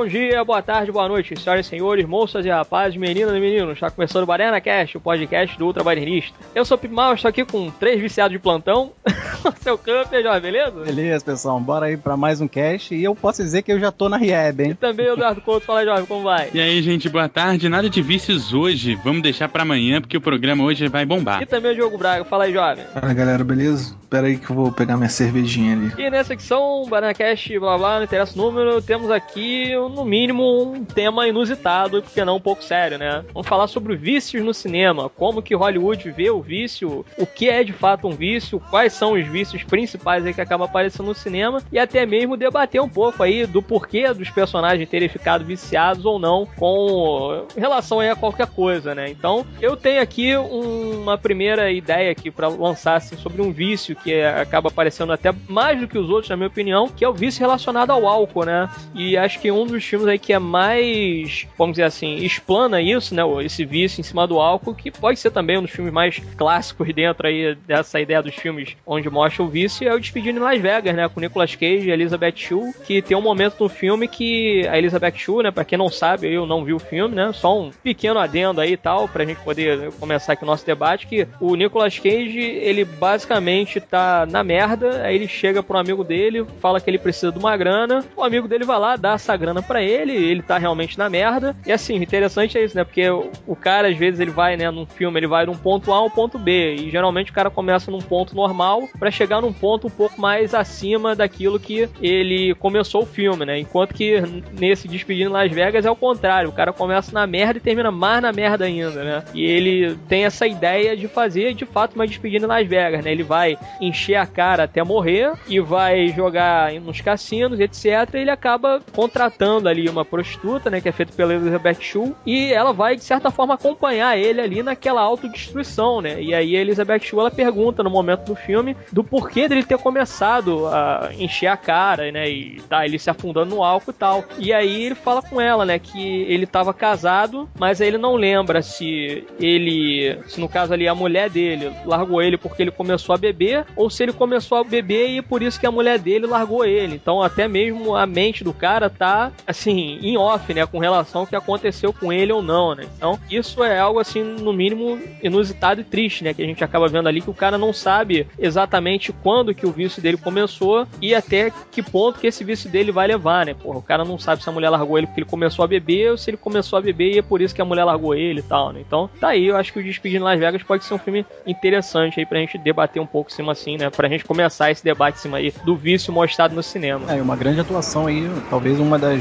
Bom dia, boa tarde, boa noite, senhoras e senhores, moças e rapazes, meninas e meninos. Está começando o Banana Cast, o podcast do Ultra Bananista. Eu sou o Pip Mal, estou aqui com três viciados de plantão. Seu camper, Jorge, beleza? Beleza, pessoal, bora aí para mais um cast. E eu posso dizer que eu já tô na Rieb, hein? E também o Eduardo Couto, fala aí, Jorge, como vai? E aí, gente, boa tarde. Nada de vícios hoje, vamos deixar para amanhã, porque o programa hoje vai bombar. E também o Diogo Braga, fala aí, jovem. Fala galera, beleza? Espera aí que eu vou pegar minha cervejinha ali. E nessa secção, Banana Cast, blá blá, não interessa o número, temos aqui, no mínimo, um tema inusitado e, porque não, um pouco sério, né? Vamos falar sobre vícios no cinema, como que Hollywood vê o vício, o que é de fato um vício, quais são os vícios principais aí que acabam aparecendo no cinema e até mesmo debater um pouco aí do porquê dos personagens terem ficado viciados ou não com relação a qualquer coisa, né? Então, eu tenho aqui uma primeira ideia aqui para lançar assim, sobre um vício que acaba aparecendo até mais do que os outros, na minha opinião, que é o vício relacionado ao álcool, né? E acho que um dos filmes aí que é mais, vamos dizer assim, explana isso, né? Esse vício em cima do álcool, que pode ser também um dos filmes mais clássicos dentro aí dessa ideia dos filmes onde mostra o vício, é o Despedindo em Las Vegas, né? Com Nicolas Cage e Elizabeth Shue, que tem um momento no filme que a Elizabeth Shue, né? Pra quem não sabe, eu não vi o filme, né? Só um pequeno adendo aí e tal, pra gente poder começar aqui o nosso debate, que o Nicolas Cage, ele basicamente tá na merda, aí ele chega pro amigo dele, fala que ele precisa de uma grana, o amigo dele vai lá, dá essa grana para ele, ele tá realmente na merda, e assim, interessante é isso, né, porque o, cara, às vezes, ele vai, né, num filme, ele vai de um ponto A a um ponto B, e geralmente o cara começa num ponto normal para chegar num ponto um pouco mais acima daquilo que ele começou o filme, né, enquanto que nesse Despedindo Las Vegas é o contrário, o cara começa na merda e termina mais na merda ainda, né, e ele tem essa ideia de fazer, de fato, uma Despedida em Las Vegas, né, ele vai encher a cara até morrer e vai jogar nos cassinos, etc. E ele acaba contratando ali uma prostituta, né, que é feita pela Elizabeth Shue, e ela vai de certa forma acompanhar ele ali naquela autodestruição, né? E aí a Elizabeth Shue ela pergunta no momento do filme do porquê dele ter começado a encher a cara, né, e tá ele se afundando no álcool e tal. E aí ele fala com ela, né, que ele estava casado, mas aí ele não lembra se ele, se no caso ali a mulher dele largou ele porque ele começou a beber ou se ele começou a beber e por isso que a mulher dele largou ele. Então até mesmo a mente do cara tá assim em off, né, com relação ao que aconteceu com ele ou não, né? Então isso é algo assim no mínimo inusitado e triste, né, que a gente acaba vendo ali que o cara não sabe exatamente quando que o vício dele começou e até que ponto que esse vício dele vai levar, né? Porra, o cara não sabe se a mulher largou ele porque ele começou a beber ou se ele começou a beber e é por isso que a mulher largou ele e tal, né? Então, tá aí, eu acho que o Despedindo Las Vegas pode ser um filme interessante aí pra gente debater um pouco em cima assim, né? Pra gente começar esse debate em cima aí do vício mostrado no cinema. É, uma grande atuação aí, talvez uma das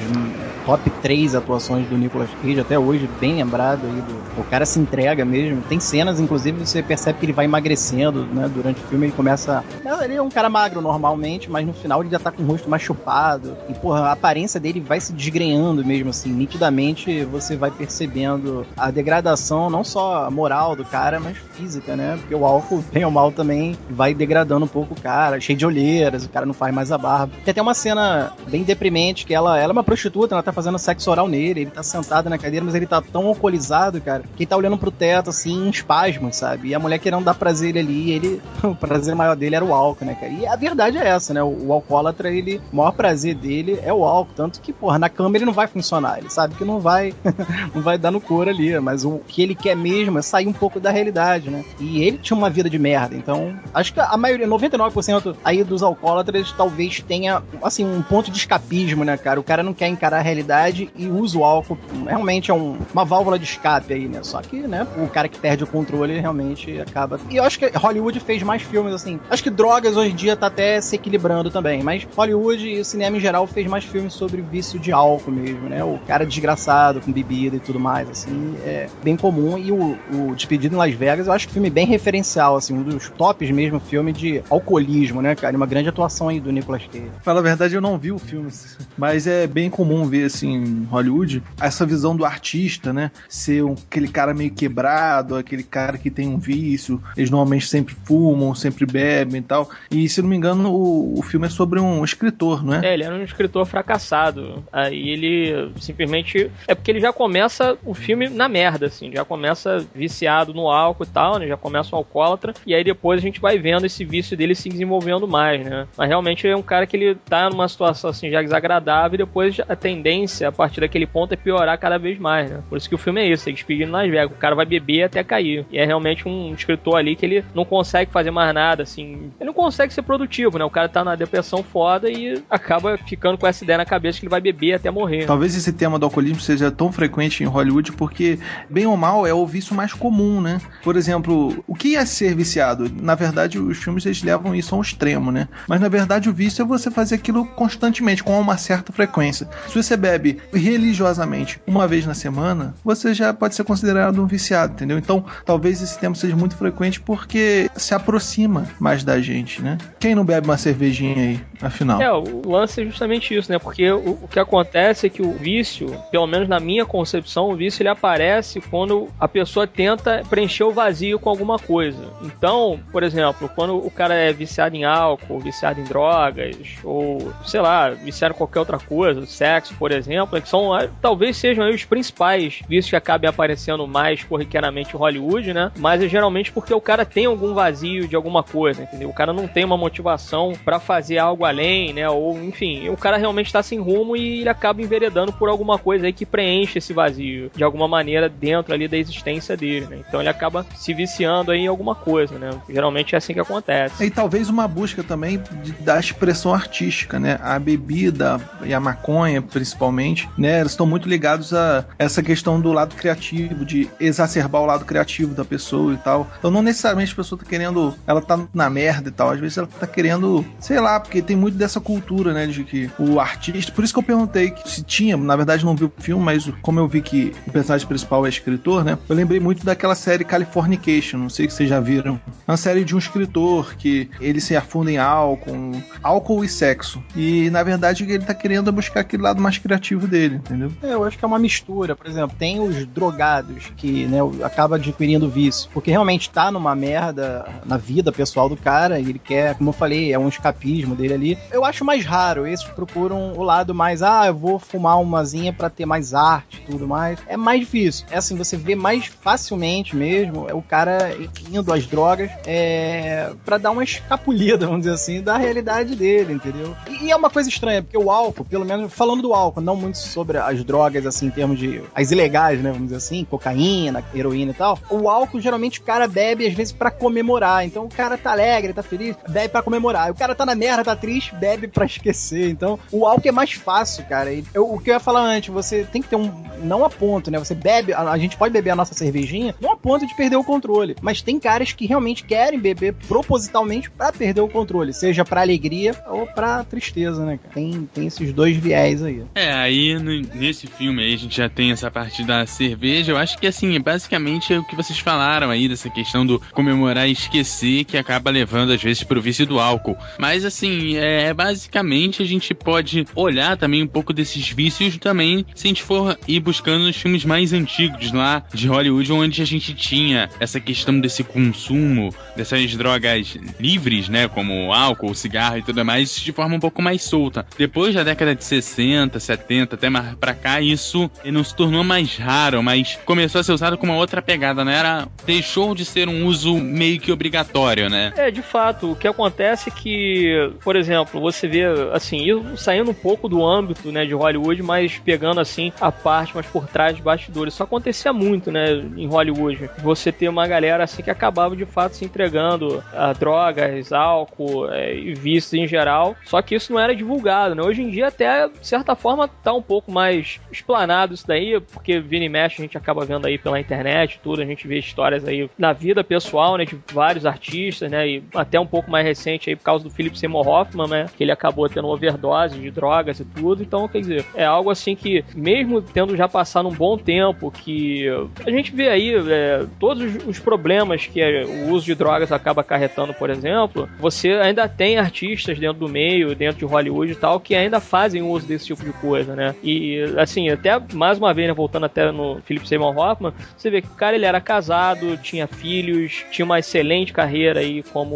top 3 atuações do Nicolas Cage até hoje, bem lembrado aí. Do... O cara se entrega mesmo. Tem cenas, inclusive, você percebe que ele vai emagrecendo, né? Durante o filme ele começa. Ele é um cara magro normalmente, mas no final ele já tá com o rosto mais chupado. E, porra, a aparência dele vai se desgrenhando mesmo, assim. Nitidamente você vai percebendo a degradação, não só moral do cara, mas física, né? Porque o álcool, bem ou mal, também vai degradando um pouco o cara, cheio de olheiras, o cara não faz mais a barba. Tem até uma cena bem deprimente que ela, ela é uma prostituta, ela tá fazendo sexo oral nele, ele tá sentado na cadeira, mas ele tá tão alcoolizado, cara, que ele tá olhando pro teto, assim, em espasmos, sabe? E a mulher querendo dar prazer ali, ele, o prazer maior dele era o álcool, né, cara? E a verdade é essa, né? O, o alcoólatra, ele, o maior prazer dele é o álcool, tanto que, porra, na cama ele não vai funcionar, ele sabe que não vai, não vai dar no couro ali, mas o que ele quer mesmo é sair um pouco da realidade, né? E ele tinha uma vida de merda, então acho que a maioria, 99% aí dos alcoólatras talvez tenha, assim, um ponto de escapismo, né, cara? O cara não quer encarar a realidade e usa o álcool. Realmente é um, uma válvula de escape aí, né? Só que, né, o cara que perde o controle realmente acaba. E eu acho que Hollywood fez mais filmes assim. Acho que drogas hoje em dia tá até se equilibrando também, mas Hollywood e o cinema em geral fez mais filmes sobre vício de álcool mesmo, né? O cara desgraçado com bebida e tudo mais, assim, é bem comum. E o, o Despedido em Las Vegas, eu acho que filme bem referencial, assim, um dos tops mesmo, filme de alcoolismo, né, cara? Uma grande atuação aí do Nicolas Cage. Fala a verdade, eu não vi o filme, mas é bem comum ver, assim, Hollywood, essa visão do artista, né? Ser um, aquele cara meio quebrado, aquele cara que tem um vício. Eles normalmente sempre fumam, sempre bebem bebem e tal. E se não me engano, o, o filme é sobre um escritor, não é? É, ele era um escritor fracassado. Aí ele simplesmente. É porque ele já começa o filme na merda, assim. Já começa viciado no álcool e tal, né? Já começa um alcoólatra. E aí depois a gente vai vendo esse vício dele se desenvolvendo mais, né? Mas realmente é um cara que ele tá numa situação assim já desagradável e depois a tendência a partir daquele ponto é piorar cada vez mais, né? Por isso que o filme é isso, é despedindo nas Vegas. O cara vai beber até cair. E é realmente um escritor ali que ele não consegue fazer mais nada, assim. Ele não consegue ser produtivo, né? O cara tá na depressão foda e acaba ficando com essa ideia na cabeça que ele vai beber até morrer. Talvez esse tema do alcoolismo seja tão frequente em Hollywood porque, bem ou mal, é o vício mais comum, né? Por exemplo, o que é ser viciado? Na verdade, os filmes eles levam isso ao extremo, né? Mas na verdade o vício é você fazer aquilo constantemente, com uma certa frequência. Se você bebe religiosamente uma vez na semana, você já pode ser considerado um viciado, entendeu? Então, talvez esse tema seja muito frequente porque se aproxima mais da gente, né? Quem não bebe uma cervejinha aí, afinal? É, o lance é justamente isso, né? Porque o, o que acontece é que o vício, pelo menos na minha concepção, o vício ele aparece quando a pessoa tenta preencher o vazio com alguma coisa. Então, por exemplo, quando o cara é viciado em álcool, viciado em drogas, ou sei lá, viciado em qualquer outra coisa, sexo, por exemplo, que são talvez sejam os principais vícios que acabem aparecendo mais corriqueiramente em Hollywood, né? Mas é geralmente porque o cara tem algum vazio de alguma coisa, entendeu? O cara não tem uma motivação para fazer algo além, né? Ou enfim, o cara realmente tá sem rumo e ele acaba enveredando por alguma coisa aí que preenche esse vazio de alguma maneira dentro ali da existência dele, né? Então ele acaba se viciando aí em alguma coisa, né? Geralmente é assim que acontece. E talvez uma busca também de, da expressão artística, né? A bebida e a maconha, principalmente, né? Eles estão muito ligados a essa questão do lado criativo, de exacerbar o lado criativo da pessoa e tal. Então não necessariamente a pessoa tá querendo, ela tá na merda e tal, às vezes ela tá querendo, sei lá, porque tem muito dessa cultura, né, de que o artista, por isso que eu perguntei se tinha, na verdade não vi o filme, mas como eu vi que o personagem principal é escritor, né, eu lembrei muito daquela série Californication, não sei se vocês já viram. É uma série de um escritor que ele se afunda em álcool, álcool e sexo. E na verdade ele tá querendo buscar aquele lado mais criativo dele, entendeu? É, eu acho que é uma mistura, por exemplo, tem os drogados que, né, acaba adquirindo vício, porque realmente tá numa merda na vida pessoal do cara e ele quer, como eu falei, é um escapismo dele ali. Eu acho mais raro, esses procuram o lado mais, ah, eu vou fumar umazinha para ter mais arte tudo mais. É mais difícil. É assim, você vê mais facilmente mesmo é o cara indo às drogas é, para dar uma escapulida, vamos dizer assim, da realidade dele, entendeu? E, e, é uma coisa estranha, porque o álcool, pelo menos falando do álcool, não muito sobre as drogas, assim, em termos de. as ilegais, né, vamos dizer assim, cocaína, heroína e tal. O álcool, geralmente, o cara bebe, às vezes, para comemorar. Então, o cara tá alegre, tá feliz, bebe para comemorar. O cara tá na merda, tá triste, bebe para esquecer. Então, o álcool é mais fácil, cara. Eu, o que eu ia falar antes, você tem que ter um. Não a ponto, né? Você bebe, a, a gente pode beber a nossa cervejinha, não a ponto de perder o controle. Mas tem caras que realmente querem beber propositalmente para perder o controle, seja para alegria ou para tristeza, né? Tem, tem esses dois viés aí. É, aí nesse filme aí a gente já tem essa parte da cerveja. Eu acho que assim, basicamente é o que vocês falaram aí dessa questão do comemorar e esquecer que acaba levando às vezes pro vício do álcool. Mas assim, é basicamente a gente pode olhar também um pouco desses vícios também se a gente for ir buscando nos filmes mais antigos lá de Hollywood, onde a gente tinha essa questão desse consumo dessas drogas livres, né, como álcool, cigarro e tudo mais, de forma um pouco mais solta. Depois da década de 60, 70, até mais pra cá, isso não se tornou mais raro, mas começou a ser usado com uma outra pegada, né? Era, deixou de ser um uso meio que obrigatório, né? É, de fato, o que acontece é que, por exemplo, você vê, assim, saindo um pouco do âmbito, né, de Hollywood, mas pegando, assim, a parte mais por trás de bastidores. Isso acontecia muito, né, em Hollywood. Você ter uma galera, assim, que acabava, de fato, se entregando a drogas, álcool é, e vícios em geral. Só que isso não era divulgado, né? Hoje em dia, até, de certa forma, tá um pouco mais explanado isso daí, porque vira e mexe a gente acaba vendo aí pela internet tudo, a gente vê histórias aí na vida pessoal, né, de vários artistas, né, e até um pouco mais recente aí por causa do Philip Seymour Hoffman, né, que ele acabou tendo overdose de drogas e tudo, então, quer dizer, é algo assim que, mesmo tendo já passado um bom tempo, que a gente vê aí é, todos os problemas que é, o uso de drogas acaba acarretando, por exemplo, você ainda tem artistas dentro do meio, dentro de Hollywood e tal, que ainda fazem uso desse tipo de coisa, né? E, assim, até mais uma vez, né, voltando até no Philip Seymour Hoffman, você vê que o cara ele era casado, tinha filhos, tinha uma excelente carreira aí como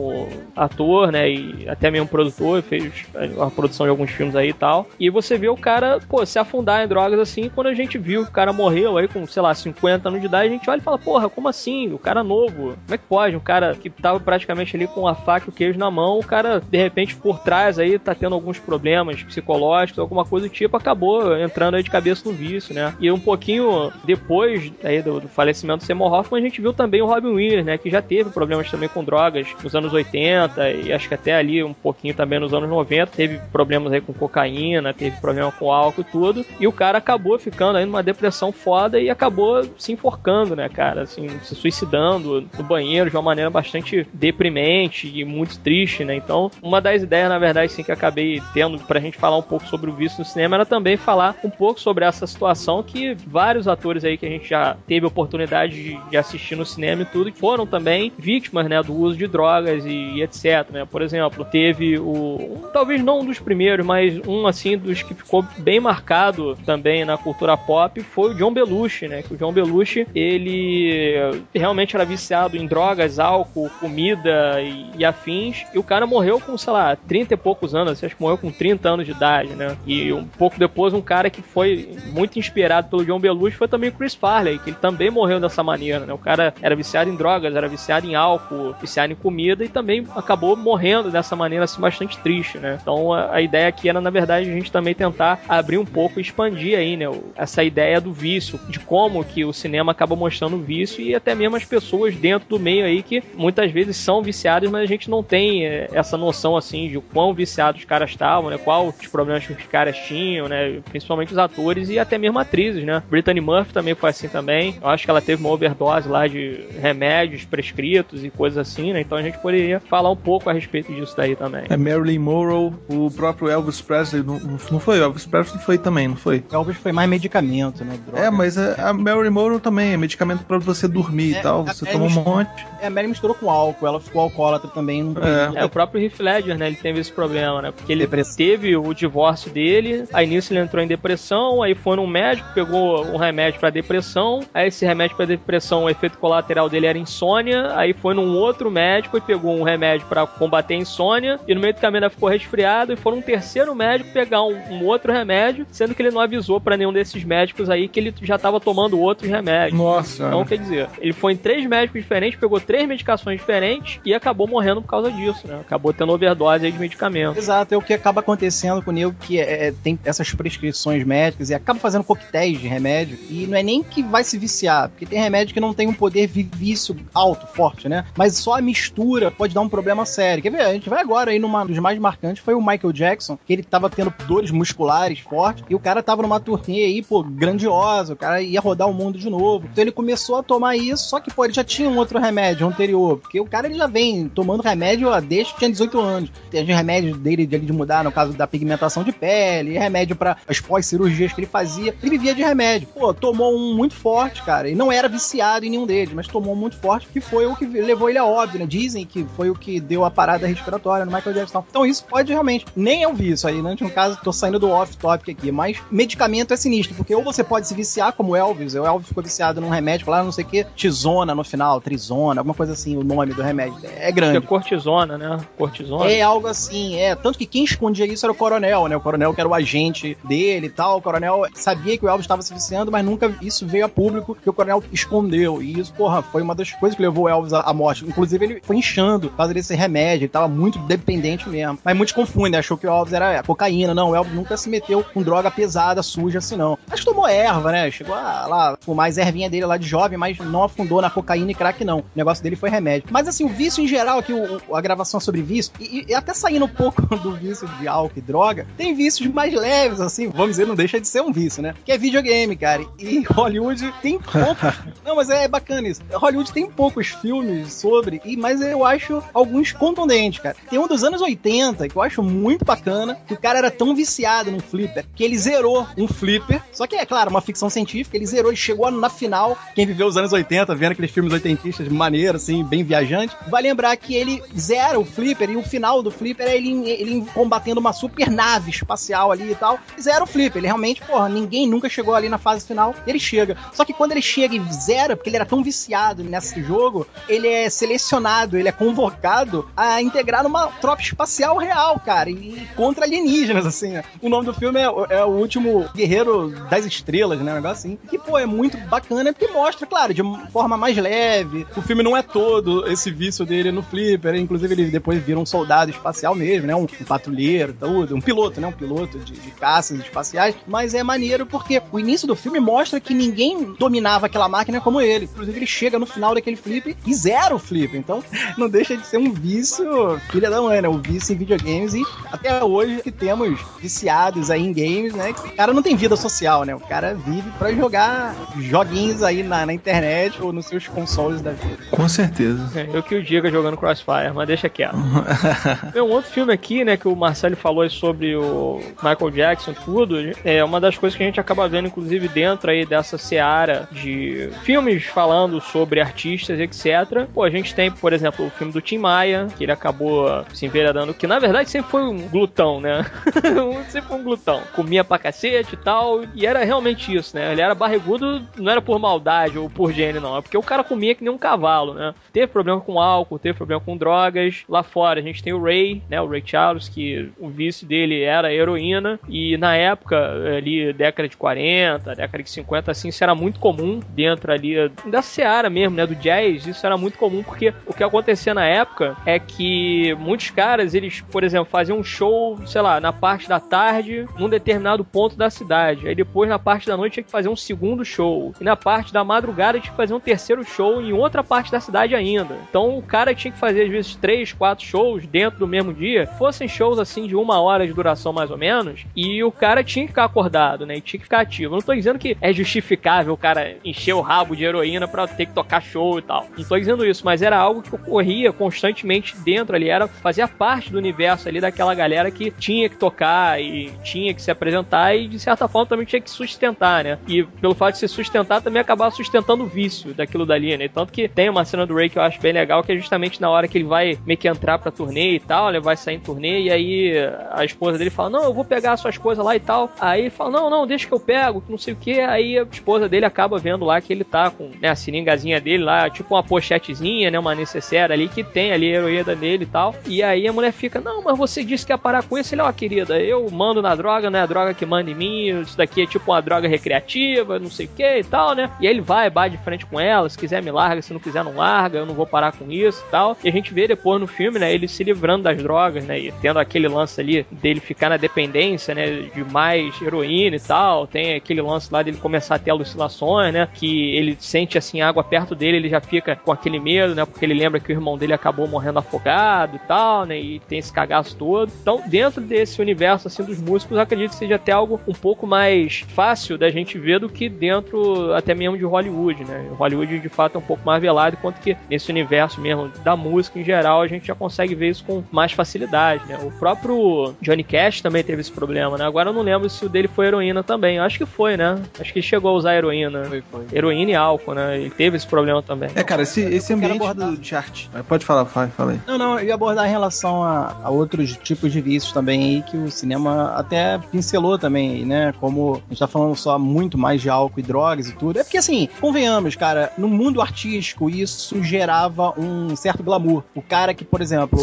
ator, né? E até mesmo produtor, fez a produção de alguns filmes aí e tal. E você vê o cara, pô, se afundar em drogas assim, quando a gente viu que o cara morreu aí com, sei lá, 50 anos de idade, a gente olha e fala, porra, como assim? O cara novo. Como é que pode? Um cara que tava praticamente ali com a faca e o queijo na mão, o cara, de repente, por trás aí, tá tendo alguns problemas psicológicos, alguma coisa do tipo, acabou entrando aí de cabeça no vício, né? E um pouquinho depois aí do, do falecimento do Seymour Hoffman, a gente viu também o Robin Williams, né? Que já teve problemas também com drogas nos anos 80 e acho que até ali um pouquinho também nos anos 90, teve problemas aí com cocaína, teve problema com álcool e tudo, e o cara acabou ficando aí numa depressão foda e acabou se enforcando, né, cara? Assim, se suicidando no banheiro de uma maneira bastante deprimente e muito triste, né? Então, uma das ideias, na verdade, sim, que acabei tendo pra gente falar um pouco sobre o vício no cinema era também falar um pouco sobre essa situação que vários atores aí que a gente já teve oportunidade de, assistir no cinema e tudo, foram também vítimas, né, do uso de drogas e, etc, né? Por exemplo, teve o um, talvez não um dos primeiros, mas um assim dos que ficou bem marcado também na cultura pop foi o John Belushi, né? Que o John Belushi, ele realmente era viciado em drogas, álcool, comida e, e afins, e o cara morreu com, sei lá, 30 e poucos anos, acho que morreu com 30 anos de idade, né? E um pouco depois um cara que foi muito inspirado pelo John Belushi foi também o Chris Farley, que ele também morreu dessa maneira, né? O cara era viciado em drogas, era viciado em álcool, viciado em comida e também acabou morrendo dessa maneira assim bastante triste, né? Então a, ideia aqui era na verdade a gente também tentar abrir um pouco e expandir aí, né, essa ideia do vício, de como que o cinema acaba mostrando o vício e até mesmo as pessoas dentro do meio aí que muitas vezes são viciadas, mas a gente não tem é, essa noção assim de quão viciados os caras estavam, né? Qual os problemas que os caras tinham, né? Principalmente os atores e até mesmo atrizes, né? Brittany Murphy também foi assim também. Eu acho que ela teve uma overdose lá de remédios prescritos e coisas assim, né? Então a gente poderia falar um pouco a respeito disso daí também. É Marilyn Monroe, o próprio Elvis Presley, não, não foi? O Elvis Presley foi também, não foi? Elvis foi mais medicamento, né? Droga. É, mas a, a Marilyn Monroe também é medicamento para você dormir é, e tal. Você toma um monte. É, a Mary misturou com álcool, ela ficou alcoólatra também. É. é. o próprio Heath Ledger, né? Ele teve esse problema, né? Porque ele Depressão. teve o divórcio dele, aí nisso ele entrou em depressão, aí foi num médico, pegou um remédio para depressão, aí esse remédio para depressão, o efeito colateral dele era insônia, aí foi num outro médico e pegou um remédio para combater a insônia, e no meio do caminho ficou resfriado, e foi num terceiro médico pegar um, um outro remédio, sendo que ele não avisou para nenhum desses médicos aí que ele já tava tomando outros remédios. Nossa. Então, quer dizer, ele foi em três médicos diferentes, pegou três medicações diferentes e acabou morrendo por causa disso, né? Acabou tendo overdose aí de medicamento. Exato, é o que acaba acontecendo com o nego que é, é, tem essas prescrições médicas e acaba fazendo coquetéis de remédio e não é nem que vai se viciar, porque tem remédio que não tem um poder vício alto, forte, né? Mas só a mistura pode dar um problema sério. Quer ver? A gente vai agora aí numa dos mais marcantes foi o Michael Jackson, que ele tava tendo dores musculares fortes e o cara tava numa turnê aí, pô, grandiosa, o cara ia rodar o mundo de novo. Então ele começou a tomar isso, só que, pô, ele já tinha um outro remédio anterior, porque o cara ele já vem tomando remédio desde que tinha 18 anos. Tem remédio dele de, de mudar, no caso da pigmentação de pele, remédio para as pós-cirurgias que ele fazia. Ele vivia de remédio. Pô, tomou um muito forte, cara, e não era viciado em nenhum deles, mas tomou um muito forte, que foi o que levou ele a óbvio, né? Dizem que foi o que deu a parada respiratória no Michael Jackson. Então isso pode realmente, nem é o vício aí, né? No caso, tô saindo do off-topic aqui, mas medicamento é sinistro, porque ou você pode se viciar como o Elvis, o Elvis ficou viciado num remédio, lá não sei o que, tizona no final, trizona, alguma coisa assim, o nome do remédio. É grande. É cortisona, né? Cortisona. É algo assim, é. Tanto que quem escondia isso era o coronel, né? O coronel que era o agente dele e tal. O coronel sabia que o Elvis estava se viciando, mas nunca isso veio a público, que o coronel escondeu. E isso, porra, foi uma das coisas que levou o Elvis à morte. Inclusive, ele foi inchando por causa desse remédio, ele tava muito dependente mesmo. Mas muitos confundem, achou que o Elvis era cocaína. Não, o Elvis nunca se meteu com droga pesada, suja assim, não. Acho que tomou erva, né? Chegou a lá fumar as ervinhas dele lá de jovem, mas não afundou na cocaína e crack, não. O negócio dele foi remédio. Mas assim, o vício em geral, aqui, o, a gravação sobre vício, e, e, até saindo um pouco do vício de álcool e droga, tem vícios mais leves, assim, vamos dizer, não deixa de ser um vício, né? Que é videogame, cara. E Hollywood tem poucos. não, mas é bacana isso. Hollywood tem poucos filmes sobre, e mas eu acho alguns contundentes, cara. Tem um dos anos 80 que eu acho muito bacana, que o cara era tão viciado no flipper que ele zerou um flipper. Só que é claro, uma ficção científica, ele zerou e chegou na final. Quem viveu os anos anos 80, vendo aqueles filmes oitentistas maneiros, assim, bem viajante, vai lembrar que ele zera o Flipper e o final do Flipper é ele, ele combatendo uma super nave espacial ali e tal. Zera o Flipper. Ele realmente, porra, ninguém nunca chegou ali na fase final. Ele chega. Só que quando ele chega e zera, porque ele era tão viciado nesse jogo, ele é selecionado, ele é convocado a integrar numa tropa espacial real, cara, e contra alienígenas, assim. O nome do filme é, é O Último Guerreiro das Estrelas, né? Um negócio assim. Que, pô, é muito bacana porque mostra, claro, de forma mais leve. O filme não é todo esse vício dele no Flipper. Inclusive, ele depois vira um soldado espacial mesmo, né? Um, um patrulheiro, tudo. Um piloto, né? Um piloto de, de caças espaciais. Mas é maneiro porque o início do filme mostra que ninguém dominava aquela máquina como ele. Inclusive, ele chega no final daquele flip e zera o flip. Então, não deixa de ser um vício, filha da mãe, né? O vício em videogames e até hoje que temos viciados aí em games, né? O cara não tem vida social, né? O cara vive para jogar joguinhos aí na, na, internet ou nos seus consoles da vida. Com certeza. É, eu que o diga jogando Crossfire, mas deixa quieto. Tem um outro filme aqui, né, que o Marcelo falou sobre o Michael Jackson, tudo. É uma das coisas que a gente acaba vendo, inclusive, dentro aí dessa seara de filmes falando sobre artistas, etc. Pô, a gente tem, por exemplo, o filme do Tim Maia, que ele acabou se enveredando, que na verdade sempre foi um glutão, né? sempre foi um glutão. Comia pra cacete e tal, e era realmente isso, né? Ele era barrigudo, não era por maldade ou por gênio, não. É porque o cara comia que nem um cavalo, né? Teve problema com álcool, teve problema com drogas. Lá fora a gente tem o Ray, né? O Ray Charles, que o vício dele era heroína. E na época, ali, década de 40, década de 50, assim, isso era muito comum dentro ali da seara mesmo, né? Do jazz, isso era muito comum porque o que acontecia na época é que muitos caras, eles, por exemplo, faziam um show, sei lá, na parte da tarde, num determinado ponto da cidade. Aí depois, na parte da noite, tinha que fazer um segundo show. E na parte da madrugada, tinha que fazer um terceiro show em outra parte da cidade ainda. Então o cara tinha que fazer, às vezes, três, quatro shows dentro do mesmo dia. Fossem shows assim de uma hora de duração mais ou menos. E o cara tinha que ficar acordado, né? E tinha que ficar ativo. Eu não tô dizendo que é justificável o cara encher o rabo de heroína pra ter que tocar show e tal. Não tô dizendo isso, mas era algo que ocorria constantemente dentro ali. Era, fazia parte do universo ali daquela galera que tinha que tocar e tinha que se apresentar e de certa forma também tinha que sustentar, né? E pelo fato de se sustentar também acabava sustentando o vício daquilo dali, né? Tanto que tem uma cena do Ray que eu acho bem legal, que é justamente na hora que ele vai meio que entrar pra turnê e tal, ele vai sair em turnê e aí a esposa dele fala: Não, eu vou pegar suas coisas lá e tal. Aí ele fala: Não, não, deixa que eu pego, que não sei o que. Aí a esposa dele acaba vendo lá que ele tá com né, a seringazinha dele lá, tipo uma pochetezinha, né? Uma necessaire ali que tem ali a heroína dele e tal. E aí a mulher fica: Não, mas você disse que ia parar com isso. Ele, ó, oh, querida, eu mando na droga, não é a droga que manda em mim. Isso daqui é tipo uma droga recreativa, não sei o que e tal, né? E aí ele vai, bate de frente com ela. Se quiser, me larga. Se não quiser, não larga. Eu não vou parar com isso e tal. E a gente vê depois no filme, né? Ele se livrando das drogas, né? E tendo aquele lance ali dele ficar na dependência, né? De mais heroína e tal. Tem aquele lance lá dele começar a ter alucinações, né? Que ele sente assim água perto dele, ele já fica com aquele medo, né? Porque ele lembra que o irmão dele acabou morrendo afogado e tal, né? E tem esse cagaço todo. Então, dentro desse universo assim dos músicos, acredito que seja até algo um pouco mais fácil da gente ver do que dentro até mesmo de Hollywood, né? Hollywood de fato é um pouco mais velado, enquanto que nesse universo mesmo da música em geral a gente já consegue ver isso com mais facilidade, né? O próprio Johnny Cash também teve esse problema, né? Agora eu não lembro se o dele foi heroína também. Eu acho que foi, né? Acho que ele chegou a usar heroína. Foi, foi. Heroína e álcool, né? Ele teve esse problema também. É, cara, esse, esse ambiente de arte. Pode falar, fala, fala aí. Não, não, eu ia abordar em relação a, a outros tipos de vícios também aí que o cinema até pincelou também, né? Como a gente tá falando só muito mais de álcool e drogas e tudo. É porque assim, convenhamos, cara, no mundo artístico isso gerava um certo glamour. O cara que, por exemplo,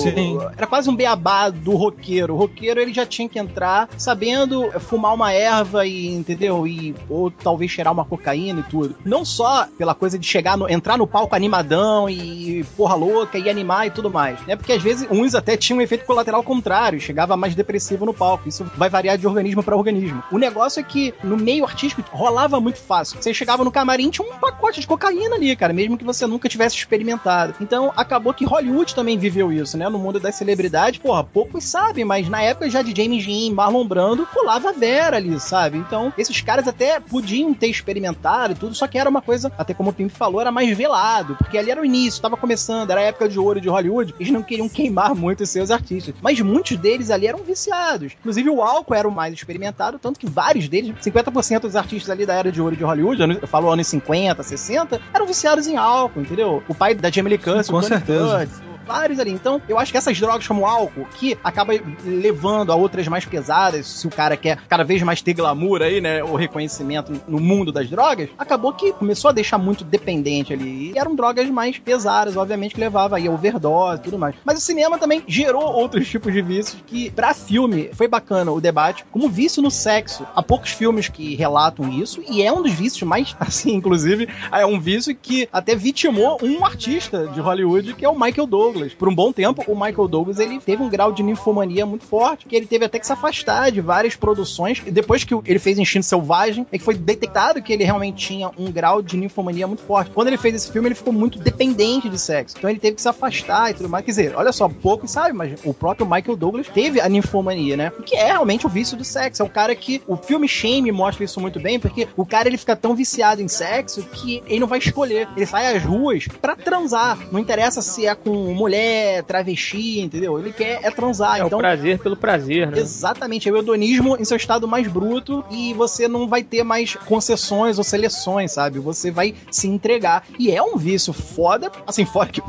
era quase um beabá do roqueiro. O roqueiro ele já tinha que entrar sabendo fumar uma erva e, entendeu? E ou talvez cheirar uma cocaína e tudo. Não só pela coisa de chegar no, entrar no palco animadão e porra louca e animar e tudo mais, né? Porque às vezes uns até tinham um efeito colateral contrário, chegava mais depressivo no palco. Isso vai variar de organismo para organismo. O negócio é que no meio artístico rolava muito fácil. Você chegava no camarim tinha um pacote de cocaína ali, cara, mesmo que você nunca tivesse experimentado. Então acabou que Hollywood também viveu isso, né? No mundo das celebridades, porra, poucos sabem, mas na época já de James Dean, Marlon Brando, rolava Vera ali, sabe? Então esses caras até podiam ter experimentado e tudo, só que era uma coisa, até como o Pim falou, era mais velado, porque ali era o início, tava começando, era a época de ouro de Hollywood, eles não queriam queimar muito os seus artistas. Mas muitos deles ali eram viciados. Inclusive o álcool era o mais experimentado, tanto que vários deles, 50% dos artistas ali da era de ouro de Hollywood, eu falo anos 50, 60 eram viciados em álcool, entendeu? O pai da Jamie Lee Curtis, com certeza vários ali. Então, eu acho que essas drogas como álcool, que acaba levando a outras mais pesadas, se o cara quer cada vez mais ter glamour aí, né, o reconhecimento no mundo das drogas, acabou que começou a deixar muito dependente ali. E eram drogas mais pesadas, obviamente, que levava aí a overdose e tudo mais. Mas o cinema também gerou outros tipos de vícios que, pra filme, foi bacana o debate, como vício no sexo. Há poucos filmes que relatam isso, e é um dos vícios mais, assim, inclusive, é um vício que até vitimou um artista de Hollywood, que é o Michael Douglas Douglas. Por um bom tempo, o Michael Douglas ele teve um grau de ninfomania muito forte, que ele teve até que se afastar de várias produções. E depois que ele fez Instinto Selvagem, é que foi detectado que ele realmente tinha um grau de ninfomania muito forte. Quando ele fez esse filme, ele ficou muito dependente de sexo. Então ele teve que se afastar e tudo mais. Quer dizer, olha só, pouco sabe, mas o próprio Michael Douglas teve a ninfomania, né? Que é realmente o vício do sexo. É o cara que o filme Shame mostra isso muito bem, porque o cara ele fica tão viciado em sexo que ele não vai escolher. Ele sai às ruas para transar. Não interessa se é com mulher, travesti, entendeu? Ele quer é transar. É então, o prazer pelo prazer, né? Exatamente, é o hedonismo em seu estado mais bruto e você não vai ter mais concessões ou seleções, sabe? Você vai se entregar. E é um vício foda, assim, fora que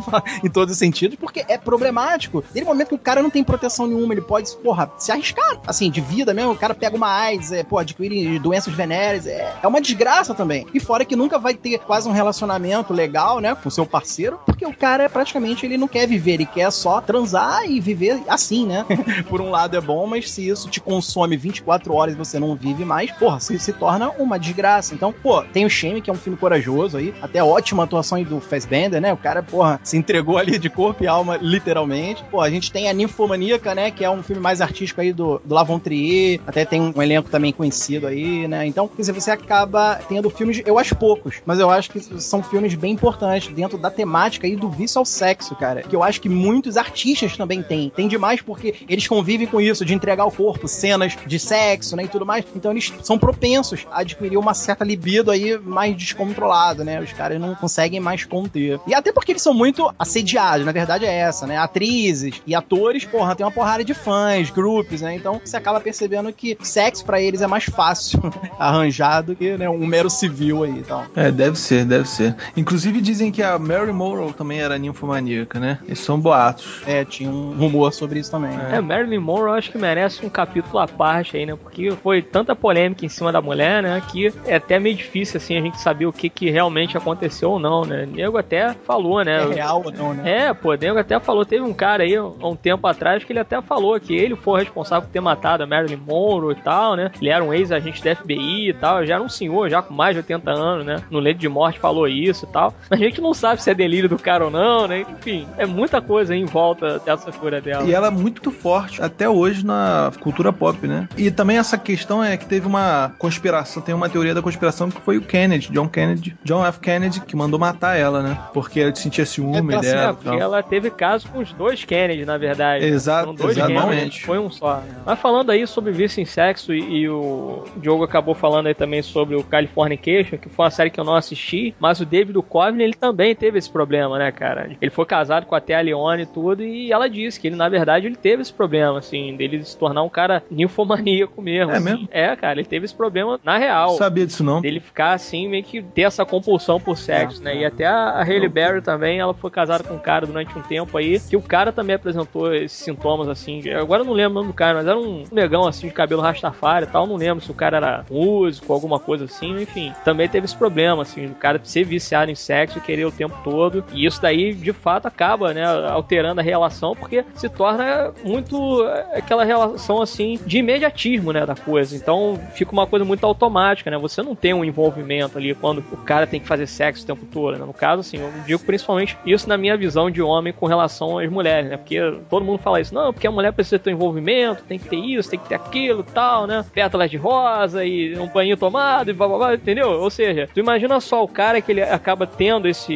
em todos os sentidos, porque é problemático. Desde o momento que o cara não tem proteção nenhuma, ele pode, porra, se arriscar, assim, de vida mesmo, o cara pega uma AIDS, é, pô, adquire doenças venéreas, é, é uma desgraça também. E fora que nunca vai ter quase um relacionamento legal, né, com seu parceiro, porque o cara praticamente ele não quer viver, ele quer só transar e viver assim, né? Por um lado é bom, mas se isso te consome 24 horas e você não vive mais, porra, se, se torna uma desgraça. Então, pô, tem o Shame, que é um filme corajoso aí, até ótima atuação do Fassbender, né? O cara, porra, se entregou ali de corpo e alma, literalmente. Pô, a gente tem a Ninfomaníaca, né? Que é um filme mais artístico aí do, do Lavon Trier, até tem um elenco também conhecido aí, né? Então, quer dizer, você acaba tendo filmes, eu acho poucos, mas eu acho que são filmes bem importantes dentro da temática aí do vício ao sexo, cara. Que eu acho que muitos artistas também têm. Tem demais porque eles convivem com isso, de entregar o corpo, cenas de sexo, né, e tudo mais. Então eles são propensos a adquirir uma certa libido aí mais descontrolada, né? Os caras não conseguem mais conter. E até porque eles são muito assediados, na verdade é essa, né? Atrizes e atores, porra, tem uma porrada de fãs, grupos, né? Então você acaba percebendo que sexo para eles é mais fácil arranjar do que né, um mero civil aí, então. É, deve ser, deve ser. Inclusive dizem que a Mary Monroe também era ninfomaníaca, né? Esses são boatos. É, tinha um rumor sobre isso também. É, é Marilyn Monroe acho que merece um capítulo à parte aí, né? Porque foi tanta polêmica em cima da mulher, né? Que é até meio difícil, assim, a gente saber o que, que realmente aconteceu ou não, né? Nego até falou, né? É real ou não, né? É, pô, Nego até falou. Teve um cara aí, há um tempo atrás, que ele até falou que ele foi responsável por ter matado a Marilyn Monroe e tal, né? Ele era um ex-agente da FBI e tal, já era um senhor, já com mais de 80 anos, né? No leito de morte falou isso e tal. A gente não sabe se é delírio do cara ou não, né? Enfim, é muita coisa em volta dessa cura dela. E ela é muito forte até hoje na cultura pop, né? E também essa questão é que teve uma conspiração, tem uma teoria da conspiração que foi o Kennedy, John Kennedy, John F. Kennedy, que mandou matar ela, né? Porque ele sentia ciúme é, dela. É, porque ela teve caso com os dois Kennedy, na verdade. Exato, dois exatamente. Kennedy, foi um só. Mas falando aí sobre vício em sexo, e, e, o Diogo acabou falando aí também sobre o Californication, que foi uma série que eu não assisti, mas o David Duchovny, ele também teve esse problema, né, cara? Ele foi casado com a Thea Leone e tudo, e ela disse que ele, na verdade, ele teve esse problema, assim, dele se tornar um cara ninfomaníaco mesmo. É assim. mesmo? É, cara, ele teve esse problema na real. Não sabia disso não. Dele ficar assim, meio que ter essa compulsão por sexo, né? E até a Hailey Berry também, ela foi casada com um cara durante um tempo aí, que o cara também apresentou esses sintomas, assim. Agora eu não lembro o nome do cara, mas era um negão, assim, de cabelo rastafari e tal. Não lembro se o cara era músico, alguma coisa assim, enfim. Também teve esse problema, assim, o cara ser viciado em sexo e querer o tempo todo. E isso daí, de fato, acaba, né, alterando a relação, porque se torna muito aquela relação, assim, de imediatismo, né, da coisa. Então, fica uma coisa muito automática, né? Você não tem um envolvimento ali quando o cara tem que fazer sexo o tempo todo, né? No caso, assim, eu digo principalmente isso na minha visão de homem com relação às mulheres, né? Porque todo mundo fala isso, não, porque a mulher precisa ter um envolvimento, tem que ter isso, tem que ter aquilo, tal, né? Pétalas de rosa e um banho tomado e blá, blá, blá entendeu? Ou seja, tu imagina só o cara que ele acaba tendo esse,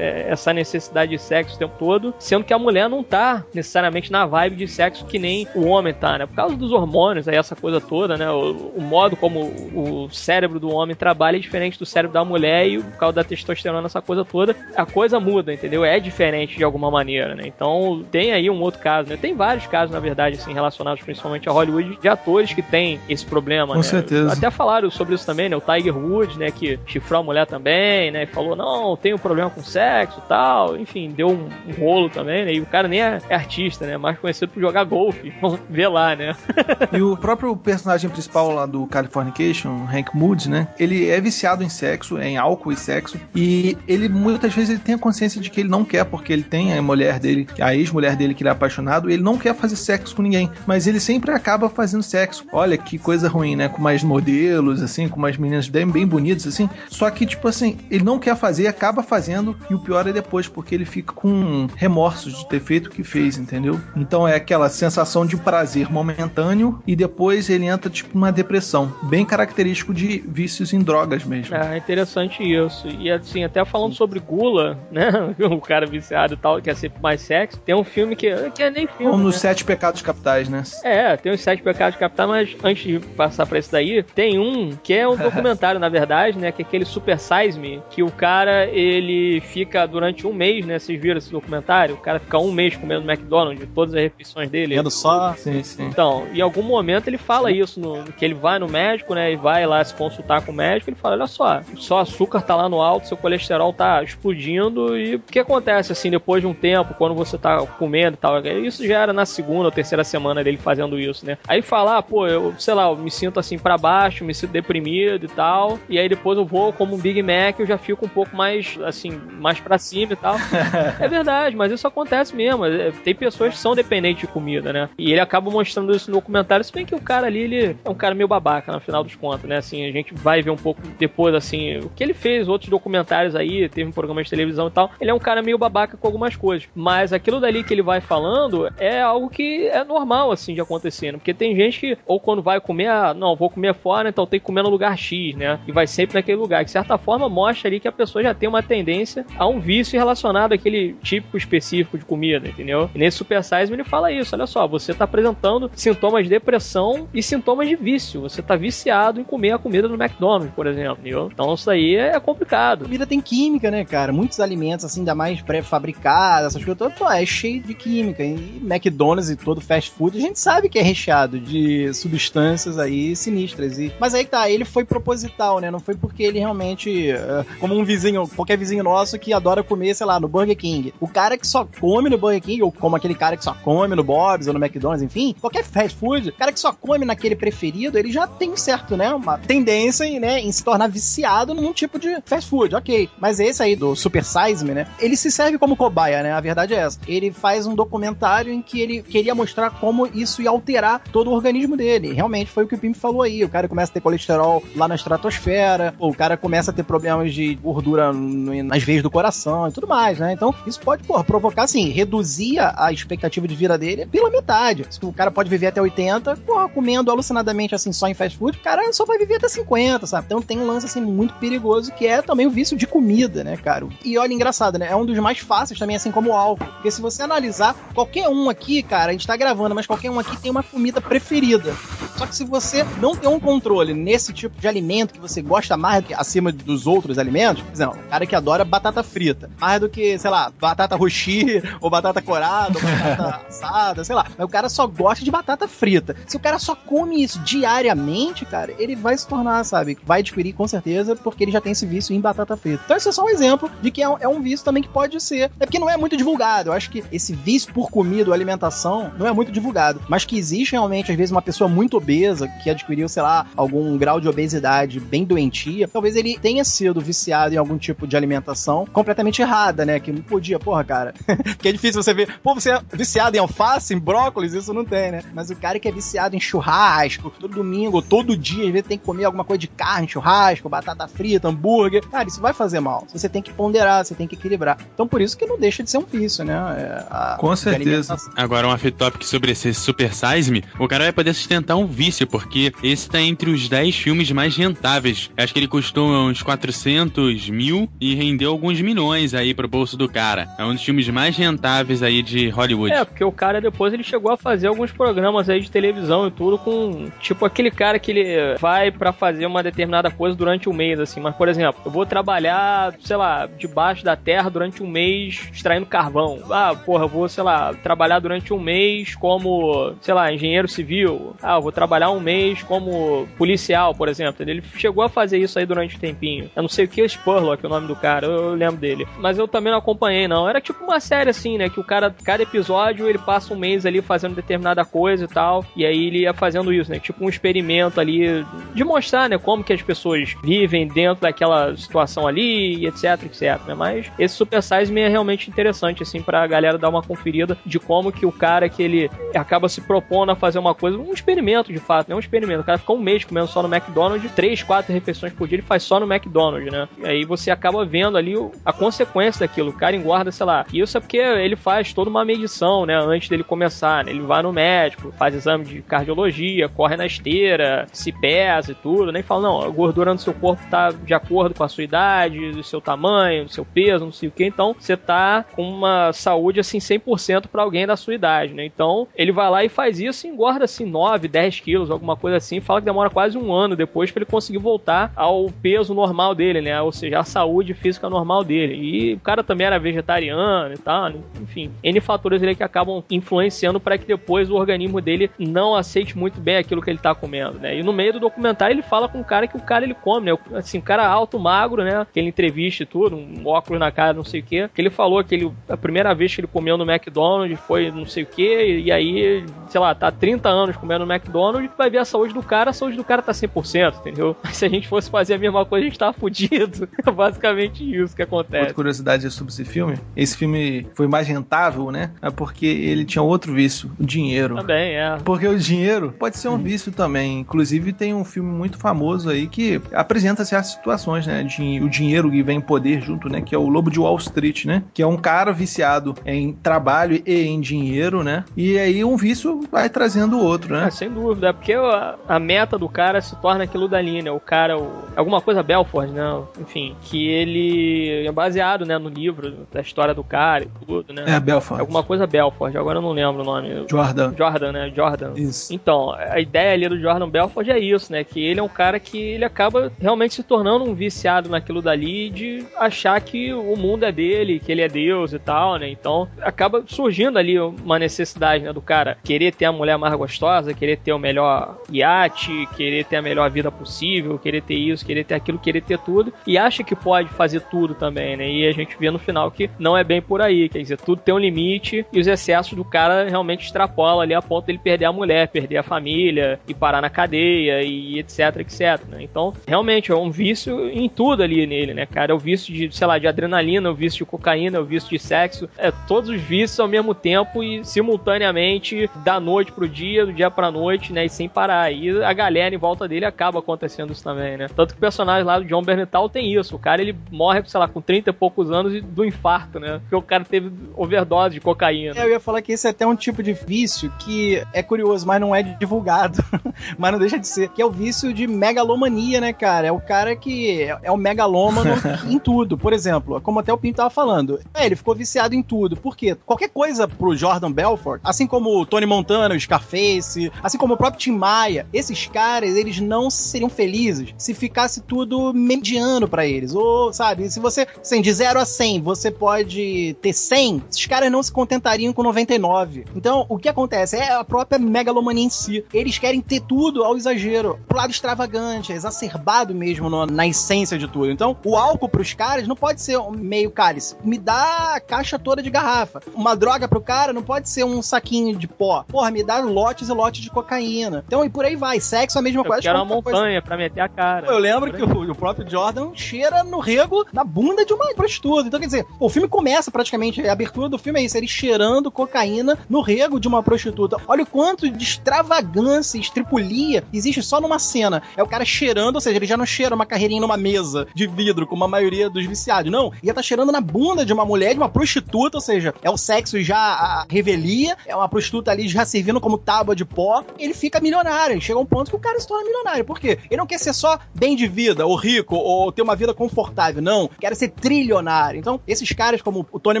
essa necessidade de sexo o tempo todo sendo que a mulher não tá necessariamente na vibe de sexo que nem o homem tá, né? Por causa dos hormônios, aí essa coisa toda, né? O, o modo como o cérebro do homem trabalha é diferente do cérebro da mulher e por causa da testosterona, essa coisa toda, a coisa muda, entendeu? É diferente de alguma maneira, né? Então tem aí um outro caso, né? Tem vários casos, na verdade, assim, relacionados principalmente a Hollywood, de atores que têm esse problema, Com né? certeza. Até falaram sobre isso também, né? O Tiger Woods, né? Que chifrou a mulher também, né? E falou, não, tenho problema com sexo e tal. Enfim, deu um, um rolo também, né? E o cara nem é, é artista, né? Mais conhecido por jogar golfe. Vamos ver lá, né? E o próprio personagem principal lá do Californication, Hank Moody, né? Ele é viciado em sexo, em álcool e sexo. E ele muitas vezes ele tem a consciência de que ele não quer, porque ele tem a mulher dele, a ex-mulher dele que ele é apaixonado, ele não quer fazer sexo com ninguém. Mas ele sempre acaba fazendo sexo. Olha que coisa ruim, né? Com mais modelos, assim, com mais meninas bem, bem bonitas, assim. Só que, tipo assim, ele não quer fazer, acaba fazendo, e o pior é depois, porque ele fica com remorsos de ter feito o que fez, entendeu? Então é aquela sensação de prazer momentâneo e depois ele entra, tipo, numa depressão. Bem característico de vícios em drogas mesmo. É interessante isso. E assim, até falando sobre gula, né? O cara viciado e tal, quer ser mais sexo. Tem um filme que, que é nem filme. Ou nos né? Sete Pecados Capitais, né? É, tem os sete pecados capitais, mas antes de passar pra esse daí, tem um que é um documentário, na verdade, né? Que é aquele Super Size Me, que o cara, ele fica durante um mês, né? Vocês viram esse documentário? O cara fica um mês comendo McDonald's, todas as refeições dele. Vendo só. Sim, sim. Então, em algum momento ele fala isso, no, que ele vai no médico, né? E vai lá se consultar com o médico, ele fala, olha só, só açúcar tá lá no alto, seu colesterol tá explodindo, e o que acontece, assim, depois de um tempo, quando você tá comendo e tal, isso já era na segunda ou terceira semana dele fazendo isso, né? Aí fala, ah, pô, eu, sei lá, eu me sinto assim para baixo, me sinto deprimido e tal, e aí depois eu vou como um Big Mac, eu já fico um pouco mais, assim, mais pra cima e tal. é verdade, mas isso acontece mesmo, é, tem pessoas que são dependentes de comida, né? E ele acaba mostrando isso no documentário, se bem que o cara ali, ele é um cara meio babaca, no final dos contos, né? Assim, a gente vai ver um pouco depois, assim, o que ele fez, outros documentários aí, teve um programa de televisão e tal, ele é um cara meio babaca com algumas coisas, mas aquilo dali que ele vai falando é algo que é normal, assim, de acontecer, né? Porque tem gente que, ou quando vai comer, ah, não, vou comer fora, então tem que comer no lugar X, né? E vai sempre naquele lugar, de certa forma mostra ali que a pessoa já tem uma tendência a um vício relacionado àquele típico específico de comida, entendeu? E nesse Super Size ele fala isso, olha só, você tá apresentando sintomas de depressão e sintomas de vício, você tá viciado em comer a comida do McDonald's, por exemplo, entendeu? Então isso aí é complicado. Comida tem química, né, cara? Muitos alimentos, assim, ainda mais pré-fabricados, essas coisas todas, pô, é cheio de química. E McDonald's e todo fast food, a gente sabe que é recheado de substâncias aí sinistras. E... Mas aí tá, ele foi proposital, né? Não foi porque ele realmente, eh, como um vizinho, qualquer vizinho nosso que adora comer, sei lá, no Burger King. O cara que só come no Burger King, ou como aquele cara que só come no Bob's ou no McDonald's, enfim, qualquer fast food, o cara que só come naquele preferido, ele já tem certo, né? Uma tendência em, né, em se tornar viciado num tipo de fast food, ok. Mas esse aí do Super Size Me, né? Ele se serve como cobaia, né? A verdade é essa. Ele faz um documentário em que ele queria mostrar como isso ia alterar todo o organismo dele. Realmente foi o que o Pimp falou aí. O cara começa a ter colesterol lá na estratosfera, o cara começa a ter problemas de gordura nas veias do coração e tudo mais, né? Então, isso pode, porra, provocar, assim, reduzir a expectativa de vida dele pela metade. Se o cara pode viver até 80, porra, comendo alucinadamente, assim, só em fast food, o cara só vai viver até 50, sabe? Então tem um lance, assim, muito perigoso que é também o vício de comida, né, cara? E olha, engraçado, né? É um dos mais fáceis também, assim como o álcool. Porque se você analisar, qualquer um aqui, cara, a gente tá gravando, mas qualquer um aqui tem uma comida preferida. Só que se você não tem um controle nesse tipo de alimento que você gosta mais acima dos outros alimentos, por exemplo, o cara que adora batata frita, mais do que, sei lá, batata roxi, ou batata corada, ou batata assada, sei lá. Mas o cara só gosta de batata frita. Se o cara só come isso diariamente, cara, ele vai se tornar, sabe, vai adquirir com certeza, porque ele já tem esse vício em batata frita. Então esse é só um exemplo de que é um, é um vício também que pode ser. É porque não é muito divulgado. Eu acho que esse vício por comida ou alimentação não é muito divulgado. Mas que existe realmente, às vezes, uma pessoa muito obesa que adquiriu, sei lá, algum grau de obesidade bem doentia. Talvez ele tenha sido viciado em algum tipo de alimentação completamente errada, né? Que não podia, porra, cara. que é difícil você ver. Pô, você é viciado em alface, em brócolis, isso não tem, né? Mas o cara que é viciado em churrasco, todo domingo, todo dia, às vezes tem que comer alguma coisa de carne, churrasco, batata frita, hambúrguer. Cara, isso vai fazer mal. Você tem que ponderar, você tem que equilibrar. Então por isso que não deixa de ser um vício, né? É, a- Com certeza. Agora, um off-topic sobre esse Super Size Me, o cara vai poder sustentar um vício, porque esse tá entre os 10 filmes mais rentáveis. Acho que ele custou uns 400 mil e rendeu alguns milhões aí pro bolso do cara. É um dos filmes mais rentáveis aí de Hollywood. É, porque o cara depois ele chegou a fazer alguns programas aí de televisão e tudo com, tipo, aquele cara que ele vai para fazer uma determinada coisa durante um mês, assim. Mas, por exemplo, eu vou trabalhar, sei lá, debaixo da terra durante um mês extraindo carvão. Ah, porra, eu vou, sei lá, trabalhar durante um mês como, sei lá, engenheiro civil. Ah, eu vou trabalhar um mês como policial, por exemplo. Ele chegou a fazer isso aí durante um tempinho. Eu não sei o que é Spurlock, é o nome do cara, eu lembro dele. Mas eu também não acompanhei, não. Era tipo uma série assim, né? Que o cara, cada episódio, ele passa um mês ali fazendo determinada coisa e tal. E aí ele ia fazendo isso, né? Tipo um experimento ali de mostrar, né? Como que as pessoas vivem dentro daquela situação ali, etc, etc, né? Mas esse Super Size Me é realmente interessante, assim, pra galera dar uma conferida de como que o cara que ele acaba se propondo a fazer uma coisa, um experimento de fato, né? Um experimento. O cara fica um mês comendo só no McDonald's, três, quatro refeições por dia ele faz só no McDonald's, né? E aí você acaba vendo ali a consequência daquilo. O cara engorda, sei lá. Isso é porque ele faz toda uma medição, né? Antes dele começar, né? Ele vai no médico, faz exame de cardiologia, corre na esteira, se pesa e tudo, né? E fala, não, a gordura no seu corpo tá de acordo com a sua idade, do seu tamanho, do seu peso, não sei o que. Então, você tá com uma saúde, assim, 100% para alguém da sua idade, né? Então, ele vai lá e faz isso engorda, assim, 9, 10 quilos, alguma coisa assim. Fala que demora quase um ano depois para ele conseguir voltar ao peso normal dele, né? Ou seja, a saúde física normal dele. E o cara também era vegetariano e tal, enfim. N fatores ali que acabam influenciando para que depois o organismo dele não aceite muito bem aquilo que ele tá comendo, né? E no meio do documentário ele fala com o cara que o cara ele come, né? Assim, um cara alto, magro, né? Aquele entrevista e tudo, um óculos na cara, não sei o quê. Que ele falou que ele, a primeira vez que ele comeu no McDonald's foi não sei o quê, e aí, sei lá, tá 30 anos comendo no McDonald's, vai ver a saúde do cara, a saúde do cara tá 100%, entendeu? Mas se a gente fosse fazer a mesma coisa, a gente tava fudido. É basicamente isso que acontece. Outra curiosidade sobre esse filme, esse filme foi mais rentável, né? É porque ele tinha outro vício, o dinheiro. Também, é. Porque o dinheiro pode ser um vício também. Inclusive tem um filme muito famoso aí que apresenta certas situações, né? De, o dinheiro que vem em poder junto, né? Que é o Lobo de Wall Street, né? Que é um cara viciado em trabalho e em dinheiro, né? E aí um vício vai trazendo o outro, né? É, sem dúvida, é porque a, a, meta do cara se torna aquilo dali, né? O cara, o, alguma coisa Belford, né? Enfim, que ele é baseado, né, no livro da história do cara e tudo, né? É, Belford. Alguma coisa Belford, agora eu não lembro o nome. Jordan. Jordan, né? Jordan. Isso. Então, a ideia ali do Jordan Belford é isso, né? Que ele é um cara que ele acaba realmente se tornando um viciado naquilo dali de achar que o mundo é dele, que ele é Deus e tal, né? Então, acaba surgindo ali uma necessidade, né, do cara querer ter a mulher mais gostosa, querer ter o melhor iate, querer ter a melhor vida possível, querer ter isso, querer ter aquilo, querer ter tudo, e acha que pode fazer tudo também, né? E a gente vê no final que não é bem por aí, quer dizer, tudo tem um limite e os excessos do cara realmente extrapolam ali a ponto dele perder a mulher, perder a família e parar na cadeia e etc, etc, né? Então, realmente é um vício em tudo ali nele, né, cara? É o vício de, sei lá, de adrenalina, é o vício de cocaína, é o vício de sexo, é todos os vícios ao mesmo tempo e simultaneamente da noite pro dia, do dia pra noite, né, e sem parar. E a galera em volta dele acaba acontecendo isso também, né? Tanto que o personagem lá do John Berntal tem isso. O cara, ele morre, sei lá, com 30 e poucos anos do infarto, né? Porque o cara teve overdose de cocaína. É, eu ia falar que esse é até um tipo de vício que é curioso, mas não é divulgado. mas não deixa de ser. Que é o vício de megalomania, né, cara? É o cara que é o megalômano em tudo. Por exemplo, como até o Pinto tava falando. É, ele ficou viciado em tudo. Por quê? Qualquer coisa pro Jordan Belfort, assim como o Tony Montana, o Scarface, assim como o próprio Tim Maia, esses caras, eles não seriam felizes se ficasse tudo mediano para eles. Ou, sabe, se você, assim, de 0 a 100, você pode ter 100, esses caras não se contentariam com 99. Então, o que acontece é a própria megalomania em si. Eles querem ter tudo ao exagero, pro lado extravagante, exacerbado mesmo no, na essência de tudo. Então, o álcool pros caras não pode ser meio cálice. Me dá a caixa toda de garrafa. Uma droga pro cara não pode ser um saquinho de pó. Porra, me dá lotes e lotes de cocaína. Então, e por aí vai. Sexo é a mesma Eu coisa. quero uma montanha pra meter a cara. Eu lembro que o, o próprio Jordan cheira no rego na bunda de uma prostituta. Então, quer dizer, o filme começa praticamente, a abertura do filme é isso, ele cheirando cocaína no rego de uma prostituta. Olha o quanto de extravagância e melancolia existe só numa cena. É o cara cheirando, ou seja, ele já não cheira uma carreirinha numa mesa de vidro, como a maioria dos viciados. Não, ia tá cheirando na bunda de uma mulher, de uma prostituta, ou seja, é o sexo já a revelia, é uma prostituta ali já servindo como tábua de pó. Ele fica milionário. Chega um ponto que o cara se torna milionário. Por quê? Ele não quer ser só bem de vida, ou rico, ou ter uma vida confortável. Não, quer ser trilionário. Então, esses caras como o Tony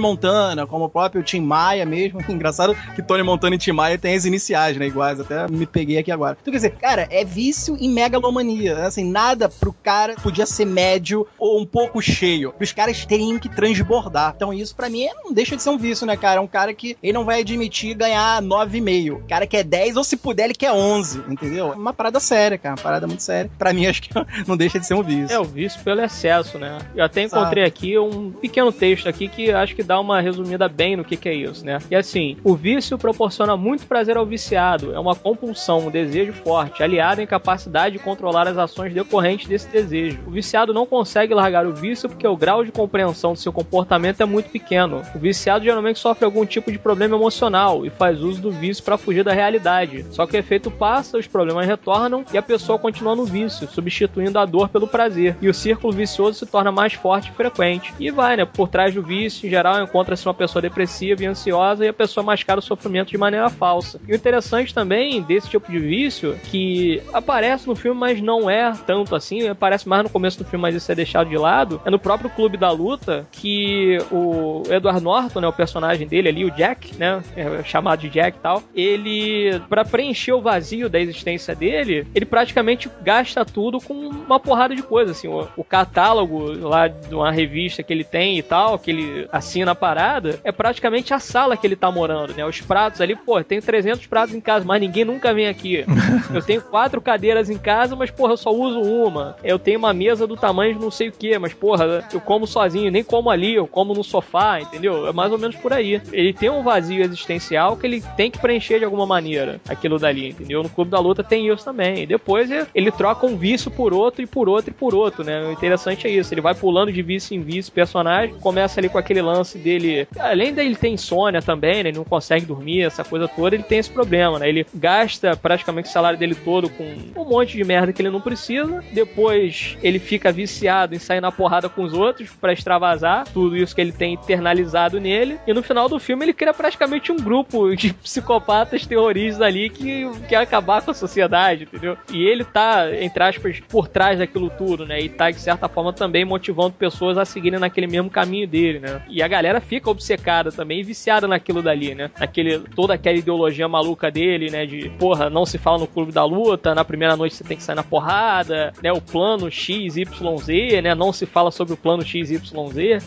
Montana, como o próprio Tim Maia mesmo, engraçado que Tony Montana e Tim Maia têm as iniciais, né, iguais. Até me peguei aqui agora. Então, quer dizer, cara, é vício em megalomania. Assim, nada pro cara podia ser médio ou um pouco cheio. Os caras teriam que transbordar. Então, isso para mim não deixa de ser um vício, né, cara? É um cara que ele não vai admitir ganhar 9,5. O cara quer 10, ou se puder, ele quer 11, entendeu? É uma parada séria, cara. Uma parada muito séria. Pra mim, acho que não deixa de ser um vício. É, o vício pelo excesso, né? Eu até encontrei Sabe. aqui um pequeno texto aqui que acho que dá uma resumida bem no que, que é isso, né? E assim, o vício proporciona muito prazer ao viciado. É uma compulsão, um desejo forte, aliado à incapacidade de controlar as ações decorrentes desse desejo. O viciado não consegue largar o vício porque o grau de compreensão do seu comportamento é muito pequeno. O viciado geralmente sofre algum tipo de problema emocional e faz uso do vício para fugir da realidade. Só que o efeito passa, os problemas retornam e a pessoa continua no vício, substituindo a dor pelo prazer. E o círculo vicioso se torna mais forte e frequente. E vai, né? Por trás do vício, geral, encontra-se uma pessoa depressiva e ansiosa e a pessoa mascara o sofrimento de maneira falsa. E o interessante também desse tipo de vício, que aparece no filme, mas não é tanto assim, aparece mais no começo do filme, mas isso é deixado de lado, é no próprio Clube da Luta que o Edward Norton, né, o personagem dele ali, o Jack, né, é chamado de Jack e tal, ele, para preencher o vazio da existência dele, ele praticamente gasta tudo com uma porrada de coisas, assim, o, o catálogo lá de uma revista que ele tem e tal, que ele assina a parada, é praticamente a sala que ele tá morando, né, os pratos ali, pô, tem 300 pratos em casa, mas ninguém nunca vem aqui. Eu tenho quatro cadeiras em casa, mas, porra, eu só uso uma. Eu tenho uma mesa do tamanho de não sei o que, mas, porra, eu como sozinho, nem como ali, eu como no sofá, entendeu? É mais ou menos por aí. Ele tem um vazio existencial que ele tem que preencher de alguma maneira, aquilo dali, entendeu? No Clube da Luta tem isso também. E depois ele troca um vício por outro e por outro e por outro, né? O interessante é isso. Ele vai pulando de vício em vício, personagem, começa ali com aquele lance dele. Além dele ter insônia também, né? Ele não consegue dormir, essa coisa toda, ele tem esse problema, né? Ele gasta praticamente o salário dele todo com um monte de merda que ele não precisa. Depois ele fica viciado em sair na porrada com os outros para extravasar tudo isso que ele tem internalizado nele. E no final do filme ele cria praticamente um grupo de psicopatas terroristas ali que quer acabar com a sociedade, entendeu? E ele tá, entre aspas, por trás daquilo tudo, né? E tá, de certa forma, também motivando pessoas a seguirem naquele mesmo caminho dele, né? E a galera fica obcecada também, viciada naquilo dali, né? Naquele, toda aquela ideologia maluca dele, né? De, porra, não se fala no clube da luta, na primeira noite você tem que sair na porrada, né? O plano XYZ, né? Não se fala sobre o plano XYZ.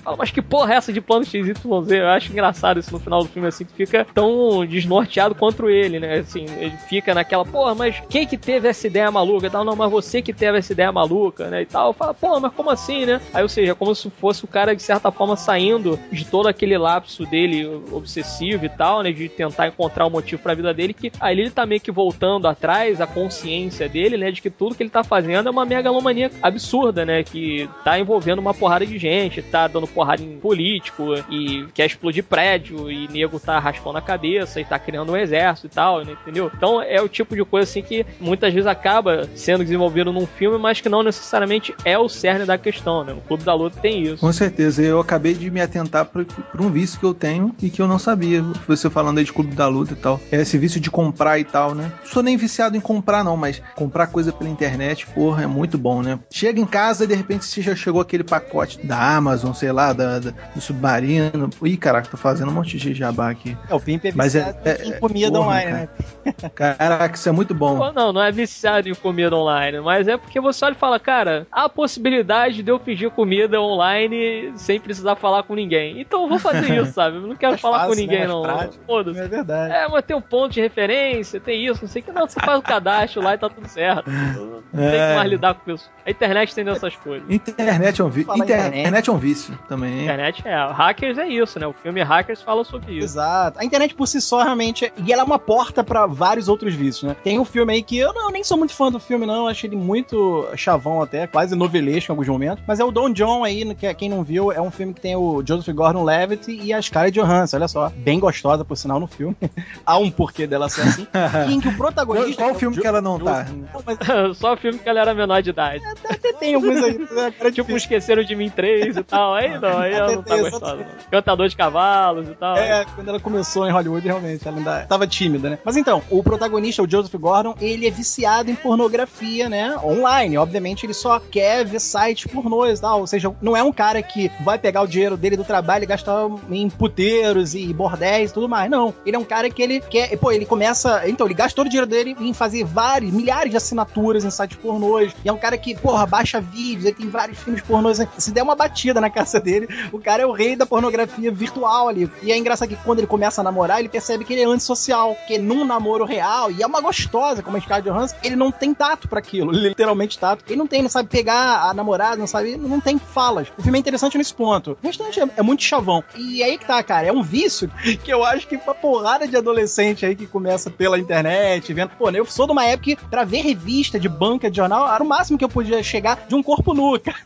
Fala, mas que porra é essa de plano XYZ? Eu acho engraçado isso no final do filme, assim, que fica tão desnorteado quanto ele, né? Assim, ele fica naquela, porra, mas quem que teve essa ideia maluca? E tal, não, mas você que teve essa ideia maluca, né? E tal. Fala, porra, mas como assim, né? Aí, ou seja, como se fosse o cara, de certa forma, saindo de todo aquele lapso dele obsessivo e tal, né? De tentar encontrar um motivo pra vida dele, que aí ele tá meio que voltando atrás, a consciência dele, né? De que tudo que ele tá fazendo é uma megalomania absurda, né? Que tá envolvendo uma porrada de gente, tá dando porrada em político e quer explodir prédio e nego tá raspando a cabeça e tá criando um exército e tal, né? entendeu? Então é o tipo de coisa assim que muitas vezes acaba sendo desenvolvido num filme, mas que não necessariamente é o cerne da questão, né? O Clube da Luta tem isso. Com certeza, eu acabei de me atentar para um vício que eu tenho e que eu não sabia. Você falando aí de Clube da Luta e tal. É esse vício de comprar e tal, né? Não sou nem viciado em comprar, não, mas comprar coisa pela internet, porra, é muito bom, né? Chega em casa e de repente você já chegou aquele pacote da Amazon, sei lá, da, da do Submarino. Ih, caraca, tô fazendo um monte de jabá aqui. É, o Pimp é Mas é, é, em comida porra, online, cara. né? Caraca, isso é muito bom. Pô, não, não é viciado em comida online, mas é porque você olha e fala, cara, há a possibilidade de eu pedir comida online sem precisar falar com ninguém. Então eu vou fazer isso, sabe? Eu não quero falar fácil, com ninguém, né? não. Foda-se. É verdade. É, mas tem um ponto de referência, tem isso, não sei o que. Não, você faz o cadastro lá e tá tudo certo. Não é. tem que mais lidar com isso. A internet tem dessas coisas. Internet é um vício. Internet. internet é um vício também. Internet é. Hackers é isso, né? O filme Hackers fala sobre isso. Exato. A internet por si só realmente. É... E ela é uma porta para vários outros vícios, né? Tem um filme aí que eu não, nem sou muito fã do filme, não. Achei ele muito chavão até, quase novelesco em alguns momentos. Mas é o Don John aí, que quem não viu, é um filme que tem o Joseph Gordon-Levitt e a Scarlett Johansson, olha só. Bem gostosa, por sinal, no filme. Há um porquê dela ser assim. em que o protagonista qual filme que ela não tá? Não, mas... Só filme que ela era menor de idade. É, até tem alguns aí. Era tipo, esqueceram de mim três e tal. Aí não, aí ela não tá gostosa. Cantador de cavalos e tal. É, quando ela começou em Hollywood, realmente, ela ainda tava tímida, né? Mas então, o protagonista, o Joseph Gordon, ele é viciado em pornografia, né? Online. Obviamente, ele só quer ver sites pornôs e tal. Ou seja, não é um cara que vai pegar o dinheiro dele do trabalho e gastar em puteiros e bordéis e tudo mais. Não. Ele é um cara que ele quer. Pô, ele começa. Então, ele gasta todo o dinheiro dele em fazer vários, milhares de assinaturas em sites pornôs. E é um cara que, porra, baixa vídeos, ele tem vários filmes pornôs. Se der uma batida na casa dele, o cara é o rei da pornografia virtual ali. E é engraçado que quando ele começa a namorar, ele percebe que ele é antissocial. Que num namoro real, e é uma gostosa, como a Scarlett Johansson, ele não tem tato para aquilo. Literalmente tato. Ele não tem, não sabe pegar a namorada, não sabe, não tem falas. O filme é interessante nesse ponto. O restante é, é muito chavão. E aí que tá, cara, é um vício que eu acho que pra porrada de adolescente aí que começa pela internet, vendo. Pô, eu sou de uma época que pra ver revista de banca de jornal era o máximo que eu podia chegar de um corpo nu, cara.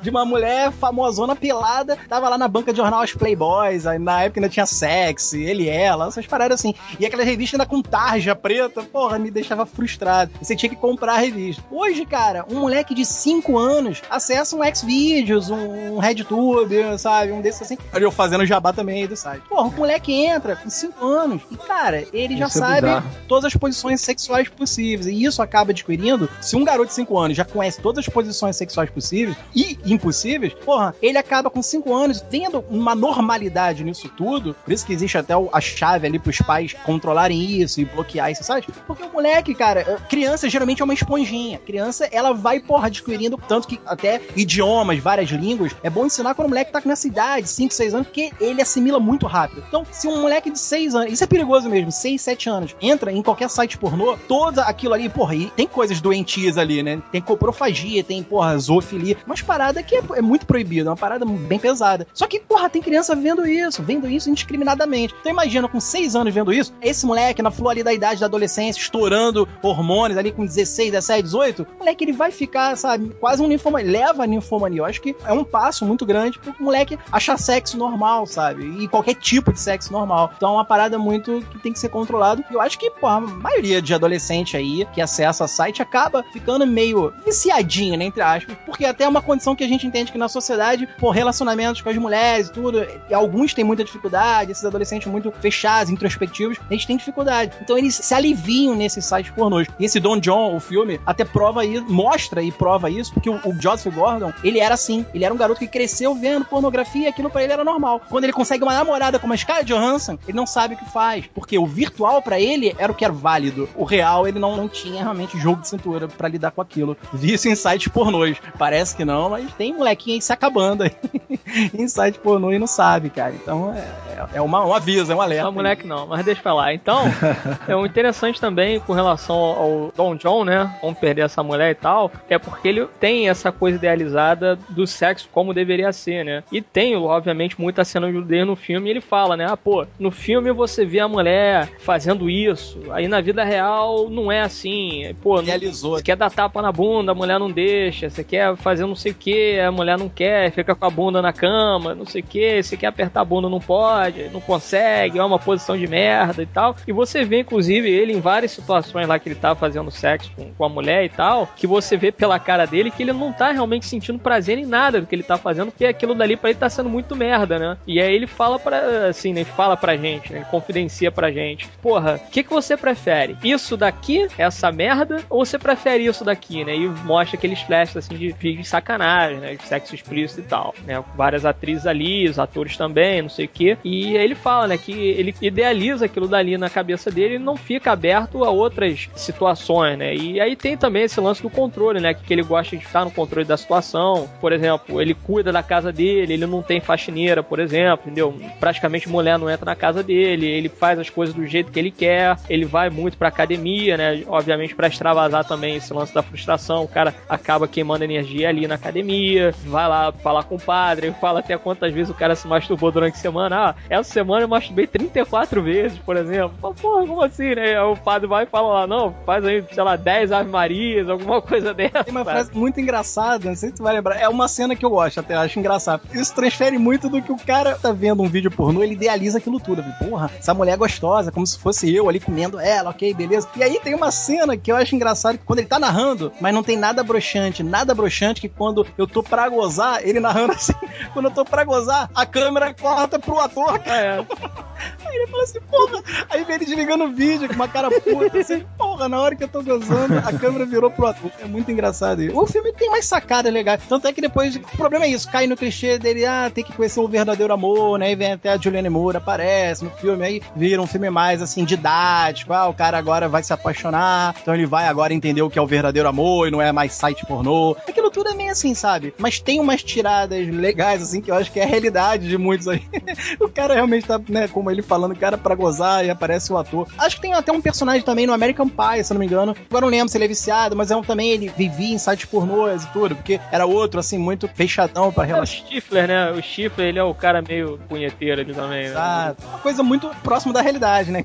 De uma mulher famosona pelada, tava lá na banca de jornal as Playboys, aí na época ainda tinha sexy, ele ela, essas paradas assim. E aquela revista ainda com tarja preta, porra, me deixava frustrado. Você tinha que comprar a revista. Hoje, cara, um moleque de 5 anos acessa um Xvideos, um RedTube, sabe? Um desses assim. Eu fazendo jabá também aí do site. Porra, o moleque entra com 5 anos e, cara, ele já é sabe todas as posições sexuais possíveis. E isso acaba adquirindo. Se um garoto de 5 anos já conhece todas as posições sexuais possíveis e impossíveis, porra, ele acaba com 5 anos tendo uma normalidade nisso tudo. Por isso que existe até a chave ali pros pais controlarem isso e bloquear esse site. Porque o moleque, cara, criança geralmente é uma esponjinha. Criança, ela vai, porra, adquirindo tanto que até idiomas, várias línguas. É bom ensinar quando o moleque tá nessa idade, 5, 6 anos, porque ele assimila muito rápido. Então, se um moleque de 6 anos, isso é perigoso mesmo, 6, 7 anos, entra em qualquer site pornô, todo aquilo ali, porra, e tem coisas doentias ali, né? Tem coprofagia, tem, porra, zoofilia, umas paradas que é, é muito proibido, é uma parada bem pesada. Só que, porra, tem criança vendo isso, vendo isso indiscriminadamente. Então imagina, com 6 anos vendo isso, esse moleque na flor ali da idade da adolescência, estourando hormônios ali com 16, 17, 18, o moleque ele vai ficar, sabe, quase um ninfomania, leva a ninfomania. Eu acho que é um passo muito grande pro moleque achar sexo normal, sabe? E qualquer tipo de sexo normal. Então é uma parada muito que tem que ser controlado. Eu acho que, pô, a maioria de adolescente aí que acessa site acaba ficando meio viciadinho, né, entre aspas, porque até é uma condição que a gente entende que na sociedade, por relacionamentos com as mulheres e tudo, e alguns têm muita dificuldade, esses adolescentes muito fechados, introspectivos, eles têm dificuldade. Então eles se aliviam nesses sites pornôs. E esse Don John, o filme, até prova isso, mostra e prova isso, porque o, o Joseph Gordon, ele era assim, ele era um garoto que cresceu vendo pornografia, aquilo para ele era normal. Quando ele consegue uma namorada como a Scarlett Johansson, ele não sabe o que faz, porque o virtual para ele era o que era válido. O real, ele não, não tinha realmente jogo de cintura para lidar com aquilo. Vi isso em sites pornôs. Parece que não, mas tem molequinho aí se acabando aí em site pornô e não sabe, cara. Então é, é uma, um aviso, é um alerta. Não, moleque não, mas deixa pra lá. Então, é um interessante também com relação ao Don John, né? Vamos perder essa mulher e tal, é porque ele tem essa coisa idealizada do sexo como deveria ser, né? E tem, obviamente, muita cena de nudez no filme e ele fala, né? Ah, pô, no filme você vê a mulher fazendo isso, aí na vida real não é assim. Pô, Realizou. Você quer dar tapa na bunda, a mulher não deixa, você quer fazer não sei o que, a mulher não quer, fica com a bunda na cama, não sei o que, você quer apertar a bunda, não pode, não consegue, é uma posição de merda e tal. E você vê, inclusive, ele em várias situações lá que ele tá fazendo sexo com, com a mulher e tal, que você vê pela cara dele que ele não tá realmente sentindo prazer em nada do que ele tá fazendo, porque aquilo dali pra ele tá sendo muito merda, né? E aí ele fala pra, assim, né? Fala pra gente, né? Ele confidencia pra gente. Porra, o que, que você prefere? Isso daqui, essa merda, ou você prefere isso daqui, né? E mostra aqueles flashes, assim, de de sacanagem, né? De sexo explícito e tal, né? Várias atrizes ali, os atores também, não sei o quê. E aí ele fala, né? Que ele idealiza aquilo dali na cabeça dele e não fica aberto a outras situações, né? E aí tem também esse lance do controle, né? Que ele gosta de estar no controle da situação. Por exemplo, ele cuida da casa dele, ele não tem faxineira, por exemplo, entendeu? Praticamente mulher não entra na casa dele, ele faz as coisas do jeito que ele quer, ele vai muito pra academia, né? Obviamente para extravasar também esse lance da frustração, o cara acaba queimando energia ali na academia, vai lá falar com o padre, fala até quantas vezes o cara se masturbou durante a semana. Ah, essa semana eu masturbei 34 vezes, por exemplo. Porra, como assim, né? O padre vai e fala lá, não, faz aí, sei lá, 10 Ave Marias, alguma coisa dessa. Tem uma frase muito engraçada, não sei se tu vai lembrar. É uma cena que eu gosto, até acho engraçado. Isso transfere muito do que o cara tá vendo um vídeo pornô, ele idealiza aquilo tudo. Porra, essa mulher é gostosa, como se fosse eu ali comendo ela, ok, beleza. E aí tem uma cena que eu acho engraçado, que quando ele tá narrando, mas não tem nada broxante, nada broxante, que quando eu tô pra gozar, ele narrando assim, quando eu tô pra gozar, a câmera corta pro ator. É. Aí fala assim, porra. Aí vem ele desligando o vídeo com uma cara puta, assim, porra, na hora que eu tô gozando, a câmera virou pro ator. É muito engraçado isso. O filme tem mais sacada legal. Tanto é que depois, o problema é isso, cai no clichê dele, ah, tem que conhecer o verdadeiro amor, né? E vem até a Julianne Moore, aparece no filme, aí vira um filme mais, assim, didático. Ah, o cara agora vai se apaixonar, então ele vai agora entender o que é o verdadeiro amor e não é mais site pornô. Aquilo tudo é meio assim, sabe? Mas tem umas tiradas legais, assim, que eu acho que é a realidade de muitos aí. o cara realmente tá, né, como ele falando, cara para gozar e aparece o ator. Acho que tem até um personagem também no American Pie, se eu não me engano. Agora não lembro se ele é viciado, mas é um, também ele vivia em sites pornôs e tudo, porque era outro, assim, muito fechadão pra relação. É o Stifler, né? O Stifler, ele é o cara meio punheteiro ali também. Né? Exato. Né? Uma coisa muito próxima da realidade, né?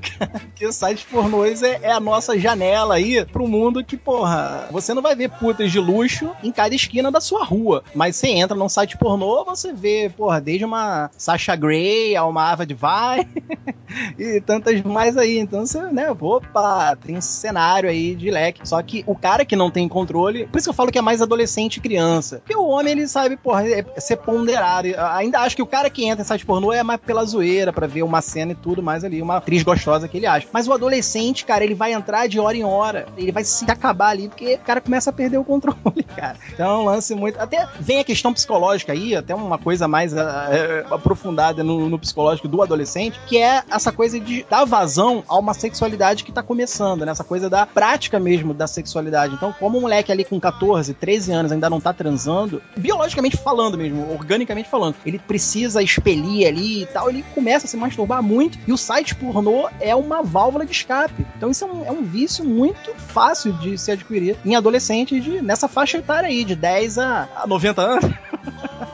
que o site pornôs é, é, a nossa janela aí pro mundo que, porra, você não vai ver putas de luxo em cada esquina da sua rua, mas você entra num site pornô, você vê, porra, desde uma Sasha Grey a uma Ava Vai e tantas mais aí. Então você, né, opa, tem um cenário aí de leque. Só que o cara que não tem controle, por isso que eu falo que é mais adolescente e criança. Porque o homem, ele sabe, porra, é, é ser ponderado. Ainda acho que o cara que entra em site pornô é mais pela zoeira, pra ver uma cena e tudo mais ali, uma atriz gostosa que ele acha. Mas o adolescente, cara, ele vai entrar de hora em hora. Ele vai se acabar ali, porque o cara começa a perder o controle, cara. Então é lance muito. Até vem a questão psicológica aí, até uma coisa mais é, aprofundada no, no psicológico do adolescente, que é essa coisa de dar vazão a uma sexualidade que tá começando, né? Essa coisa da prática mesmo da sexualidade. Então, como um moleque ali com 14, 13 anos ainda não tá transando, biologicamente falando mesmo, organicamente falando, ele precisa expelir ali e tal, ele começa a se masturbar muito e o site pornô é uma válvula de escape. Então, isso é um, é um vício muito fácil de se adquirir em adolescente de, nessa faixa etária aí, de 10 a, a 90 anos.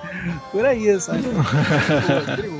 Por aí, sabe?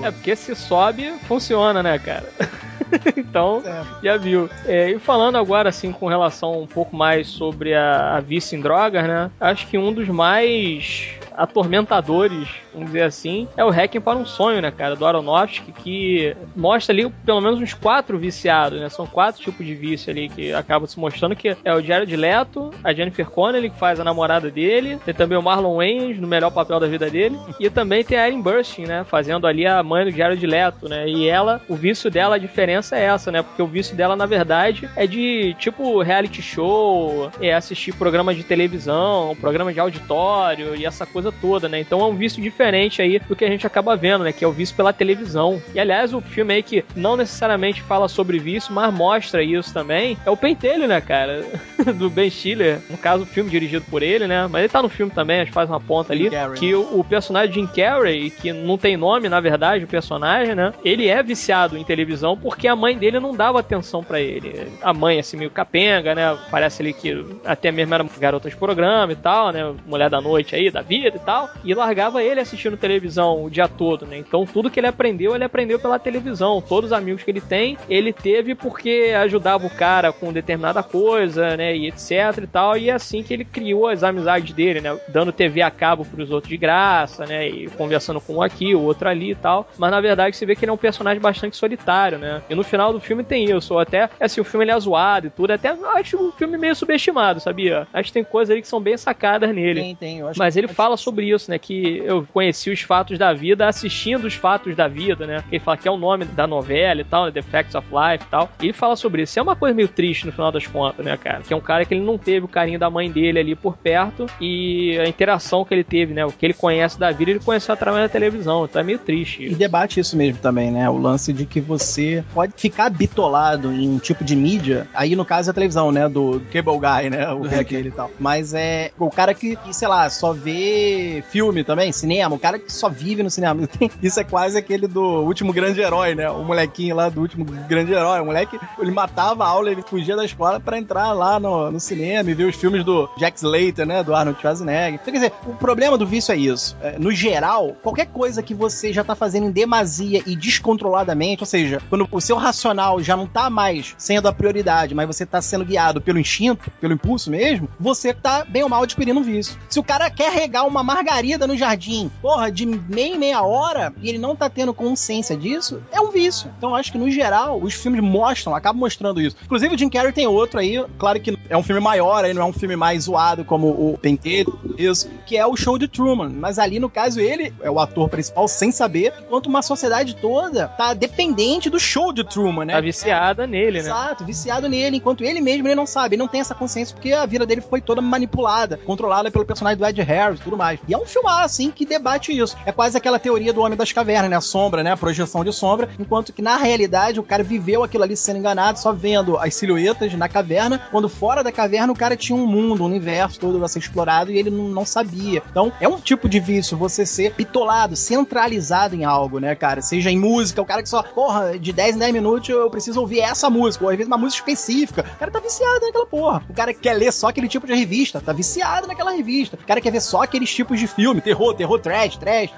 é porque se sobe, funciona, né, cara? então, já viu. É, e falando agora, assim, com relação um pouco mais sobre a, a vício em drogas, né? Acho que um dos mais atormentadores, vamos dizer assim, é o Hacking para um Sonho, né, cara, do Aronofsky, que mostra ali pelo menos uns quatro viciados, né? São quatro tipos de vício ali que acabam se mostrando, que é o Jared Leto, a Jennifer Connelly, que faz a namorada dele, tem também o Marlon Wayans, no melhor papel da vida dele, e também tem a Erin Burstyn, né, fazendo ali a mãe do Jared Leto, né, e ela, o vício dela, a diferença é essa, né, porque o vício dela, na verdade, é de, tipo, reality show, é assistir programa de televisão, programa de auditório, e essa coisa toda, né? Então é um vício diferente aí do que a gente acaba vendo, né? Que é o vício pela televisão. E aliás, o filme aí que não necessariamente fala sobre vício, mas mostra isso também, é o Pentelho, né, cara? do Ben Stiller. No caso, o filme dirigido por ele, né? Mas ele tá no filme também, a gente faz uma ponta ali. Que o, o personagem Jim Carrey, que não tem nome, na verdade, o personagem, né? Ele é viciado em televisão porque a mãe dele não dava atenção para ele. A mãe, assim, meio capenga, né? Parece ali que até mesmo era garota de programa e tal, né? Mulher da noite aí, da vida e tal, e largava ele assistindo televisão o dia todo, né? Então tudo que ele aprendeu, ele aprendeu pela televisão. Todos os amigos que ele tem, ele teve porque ajudava o cara com determinada coisa, né? E etc e tal. E é assim que ele criou as amizades dele, né? Dando TV a cabo pros outros de graça, né? E conversando com um aqui, o outro ali e tal. Mas na verdade você vê que ele é um personagem bastante solitário, né? E no final do filme tem isso. Até, assim, o filme ele é zoado e tudo. Até acho um filme meio subestimado, sabia? Acho que tem coisas ali que são bem sacadas nele. Tem, tem. Mas ele fala sobre isso, né? Que eu conheci os fatos da vida assistindo os fatos da vida, né? Ele fala que é o nome da novela e tal, né? The Facts of Life e tal. E ele fala sobre isso. É uma coisa meio triste no final das contas, né, cara? Que é um cara que ele não teve o carinho da mãe dele ali por perto e a interação que ele teve, né? O que ele conhece da vida, ele conheceu através da televisão. Então é meio triste. Isso. E debate isso mesmo também, né? O lance de que você pode ficar bitolado em um tipo de mídia. Aí, no caso, é a televisão, né? Do Cable Guy, né? O hacker e tal. Mas é o cara que, sei lá, só vê filme também, cinema, cinema, o cara que só vive no cinema. Isso é quase aquele do último grande herói, né? O molequinho lá do último grande herói. O moleque, ele matava a aula, ele fugia da escola para entrar lá no, no cinema e ver os filmes do Jack Slater, né? Do Arnold Schwarzenegger. Então, quer dizer, o problema do vício é isso. É, no geral, qualquer coisa que você já tá fazendo em demasia e descontroladamente, ou seja, quando o seu racional já não tá mais sendo a prioridade, mas você tá sendo guiado pelo instinto, pelo impulso mesmo, você tá bem ou mal adquirindo um vício. Se o cara quer regar uma margarida no jardim, porra, de meia meia hora, e ele não tá tendo consciência disso, é um vício. Então acho que no geral, os filmes mostram, acabam mostrando isso. Inclusive o Jim Carrey tem outro aí, claro que é um filme maior, aí não é um filme mais zoado como o Penteiro, isso, que é o Show de Truman. Mas ali, no caso, ele é o ator principal sem saber, enquanto uma sociedade toda tá dependente do show de Truman, né? Tá viciada nele, né? Exato, viciado nele, enquanto ele mesmo ele não sabe, ele não tem essa consciência porque a vida dele foi toda manipulada, controlada pelo personagem do Ed Harris e tudo mais. E é um filme assim que debate isso. É quase aquela teoria do Homem das Cavernas, né? A sombra, né? A projeção de sombra, enquanto que na realidade o cara viveu aquilo ali sendo enganado, só vendo as silhuetas na caverna, quando fora da caverna o cara tinha um mundo, um universo todo a ser explorado e ele não, não sabia. Então, é um tipo de vício você ser bitolado, centralizado em algo, né, cara? Seja em música, o cara que só, porra, de 10 em 10 minutos eu preciso ouvir essa música, ou às vezes uma música específica. O cara tá viciado naquela porra. O cara quer ler só aquele tipo de revista, tá viciado naquela revista. O cara quer ver só aqueles tipos de filme, terror, terror trash, trash.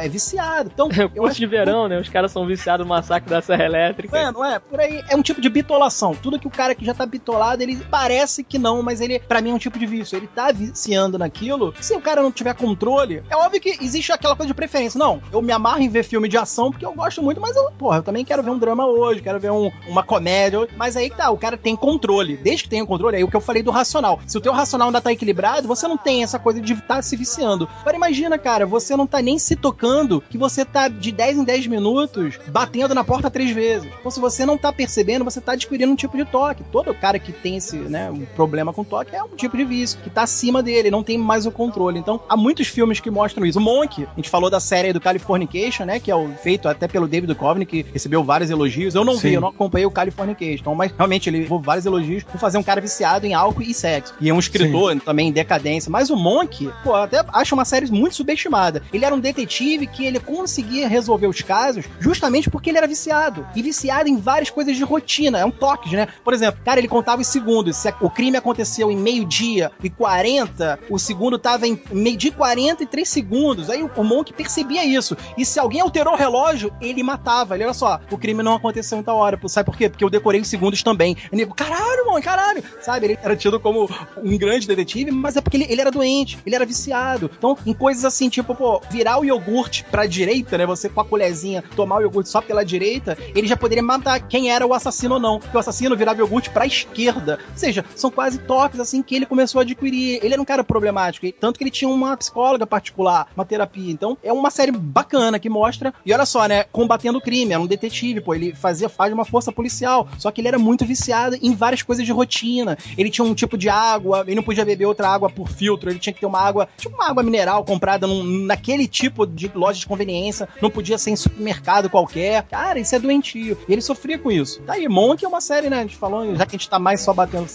É viciado. Então, é curso de verão, né? Os caras são viciados no massacre da Serra Elétrica. É, não é? Por aí é um tipo de bitolação. Tudo que o cara que já tá bitolado, ele parece que não, mas ele, para mim, é um tipo de vício. Ele tá viciando naquilo. Se o cara não tiver controle, é óbvio que existe aquela coisa de preferência. Não, eu me amarro em ver filme de ação porque eu gosto muito, mas eu, porra, eu também quero ver um drama hoje, quero ver um, uma comédia. Mas aí tá, o cara tem controle. Desde que tenha controle, aí o que eu falei do racional. Se o teu racional ainda tá equilibrado, você não tem essa coisa de estar tá se viciando. Agora imagina, cara, você não tá nem se tocando que você tá de 10 em 10 minutos batendo na porta três vezes. Então, se você não tá percebendo, você tá adquirindo um tipo de toque. Todo cara que tem esse, né, um problema com toque é um tipo de vício, que tá acima dele, não tem mais o controle. Então, há muitos filmes que mostram isso. O Monk, a gente falou da série do Californication, né, que é o, feito até pelo David Duchovny, que recebeu vários elogios. Eu não Sim. vi, eu não acompanhei o Californication, então, mas realmente ele levou vários elogios por fazer um cara viciado em álcool e sexo. E é um escritor Sim. também em decadência. Mas o Monk, pô, até acho uma série muito subestimada. Ele era um detetive que ele conseguia resolver os casos justamente porque ele era viciado. E viciado em várias coisas de rotina. É um toque, né? Por exemplo, cara, ele contava os segundos. Se o crime aconteceu em meio-dia e 40, o segundo tava em meio-dia e 40 e 3 segundos. Aí o Monk percebia isso. E se alguém alterou o relógio, ele matava. Ele, olha só, o crime não aconteceu em tal hora. Sabe por quê? Porque eu decorei os segundos também. E nego, caralho, mano, caralho. Sabe? Ele era tido como um grande detetive, mas é porque ele, ele era doente, ele era viciado. Então, em coisas assim, tipo, pô, virar o iogurte pra direita, né? Você com a colherzinha tomar o iogurte só pela direita, ele já poderia matar quem era o assassino ou não. Porque o assassino virava iogurte pra esquerda. Ou seja, são quase toques assim que ele começou a adquirir. Ele era um cara problemático, tanto que ele tinha uma psicóloga particular, uma terapia. Então, é uma série bacana que mostra. E olha só, né? Combatendo o crime, era um detetive, pô. Ele fazia faz uma força policial. Só que ele era muito viciado em várias coisas de rotina. Ele tinha um tipo de água, ele não podia beber outra água por filtro, ele tinha que ter uma água, tipo uma água mineral comprada num, naquele tipo de loja de conveniência, não podia ser em supermercado qualquer. Cara, isso é doentio. E ele sofria com isso. Tá aí, Monk é uma série, né? A gente falou, já que a gente tá mais só batendo no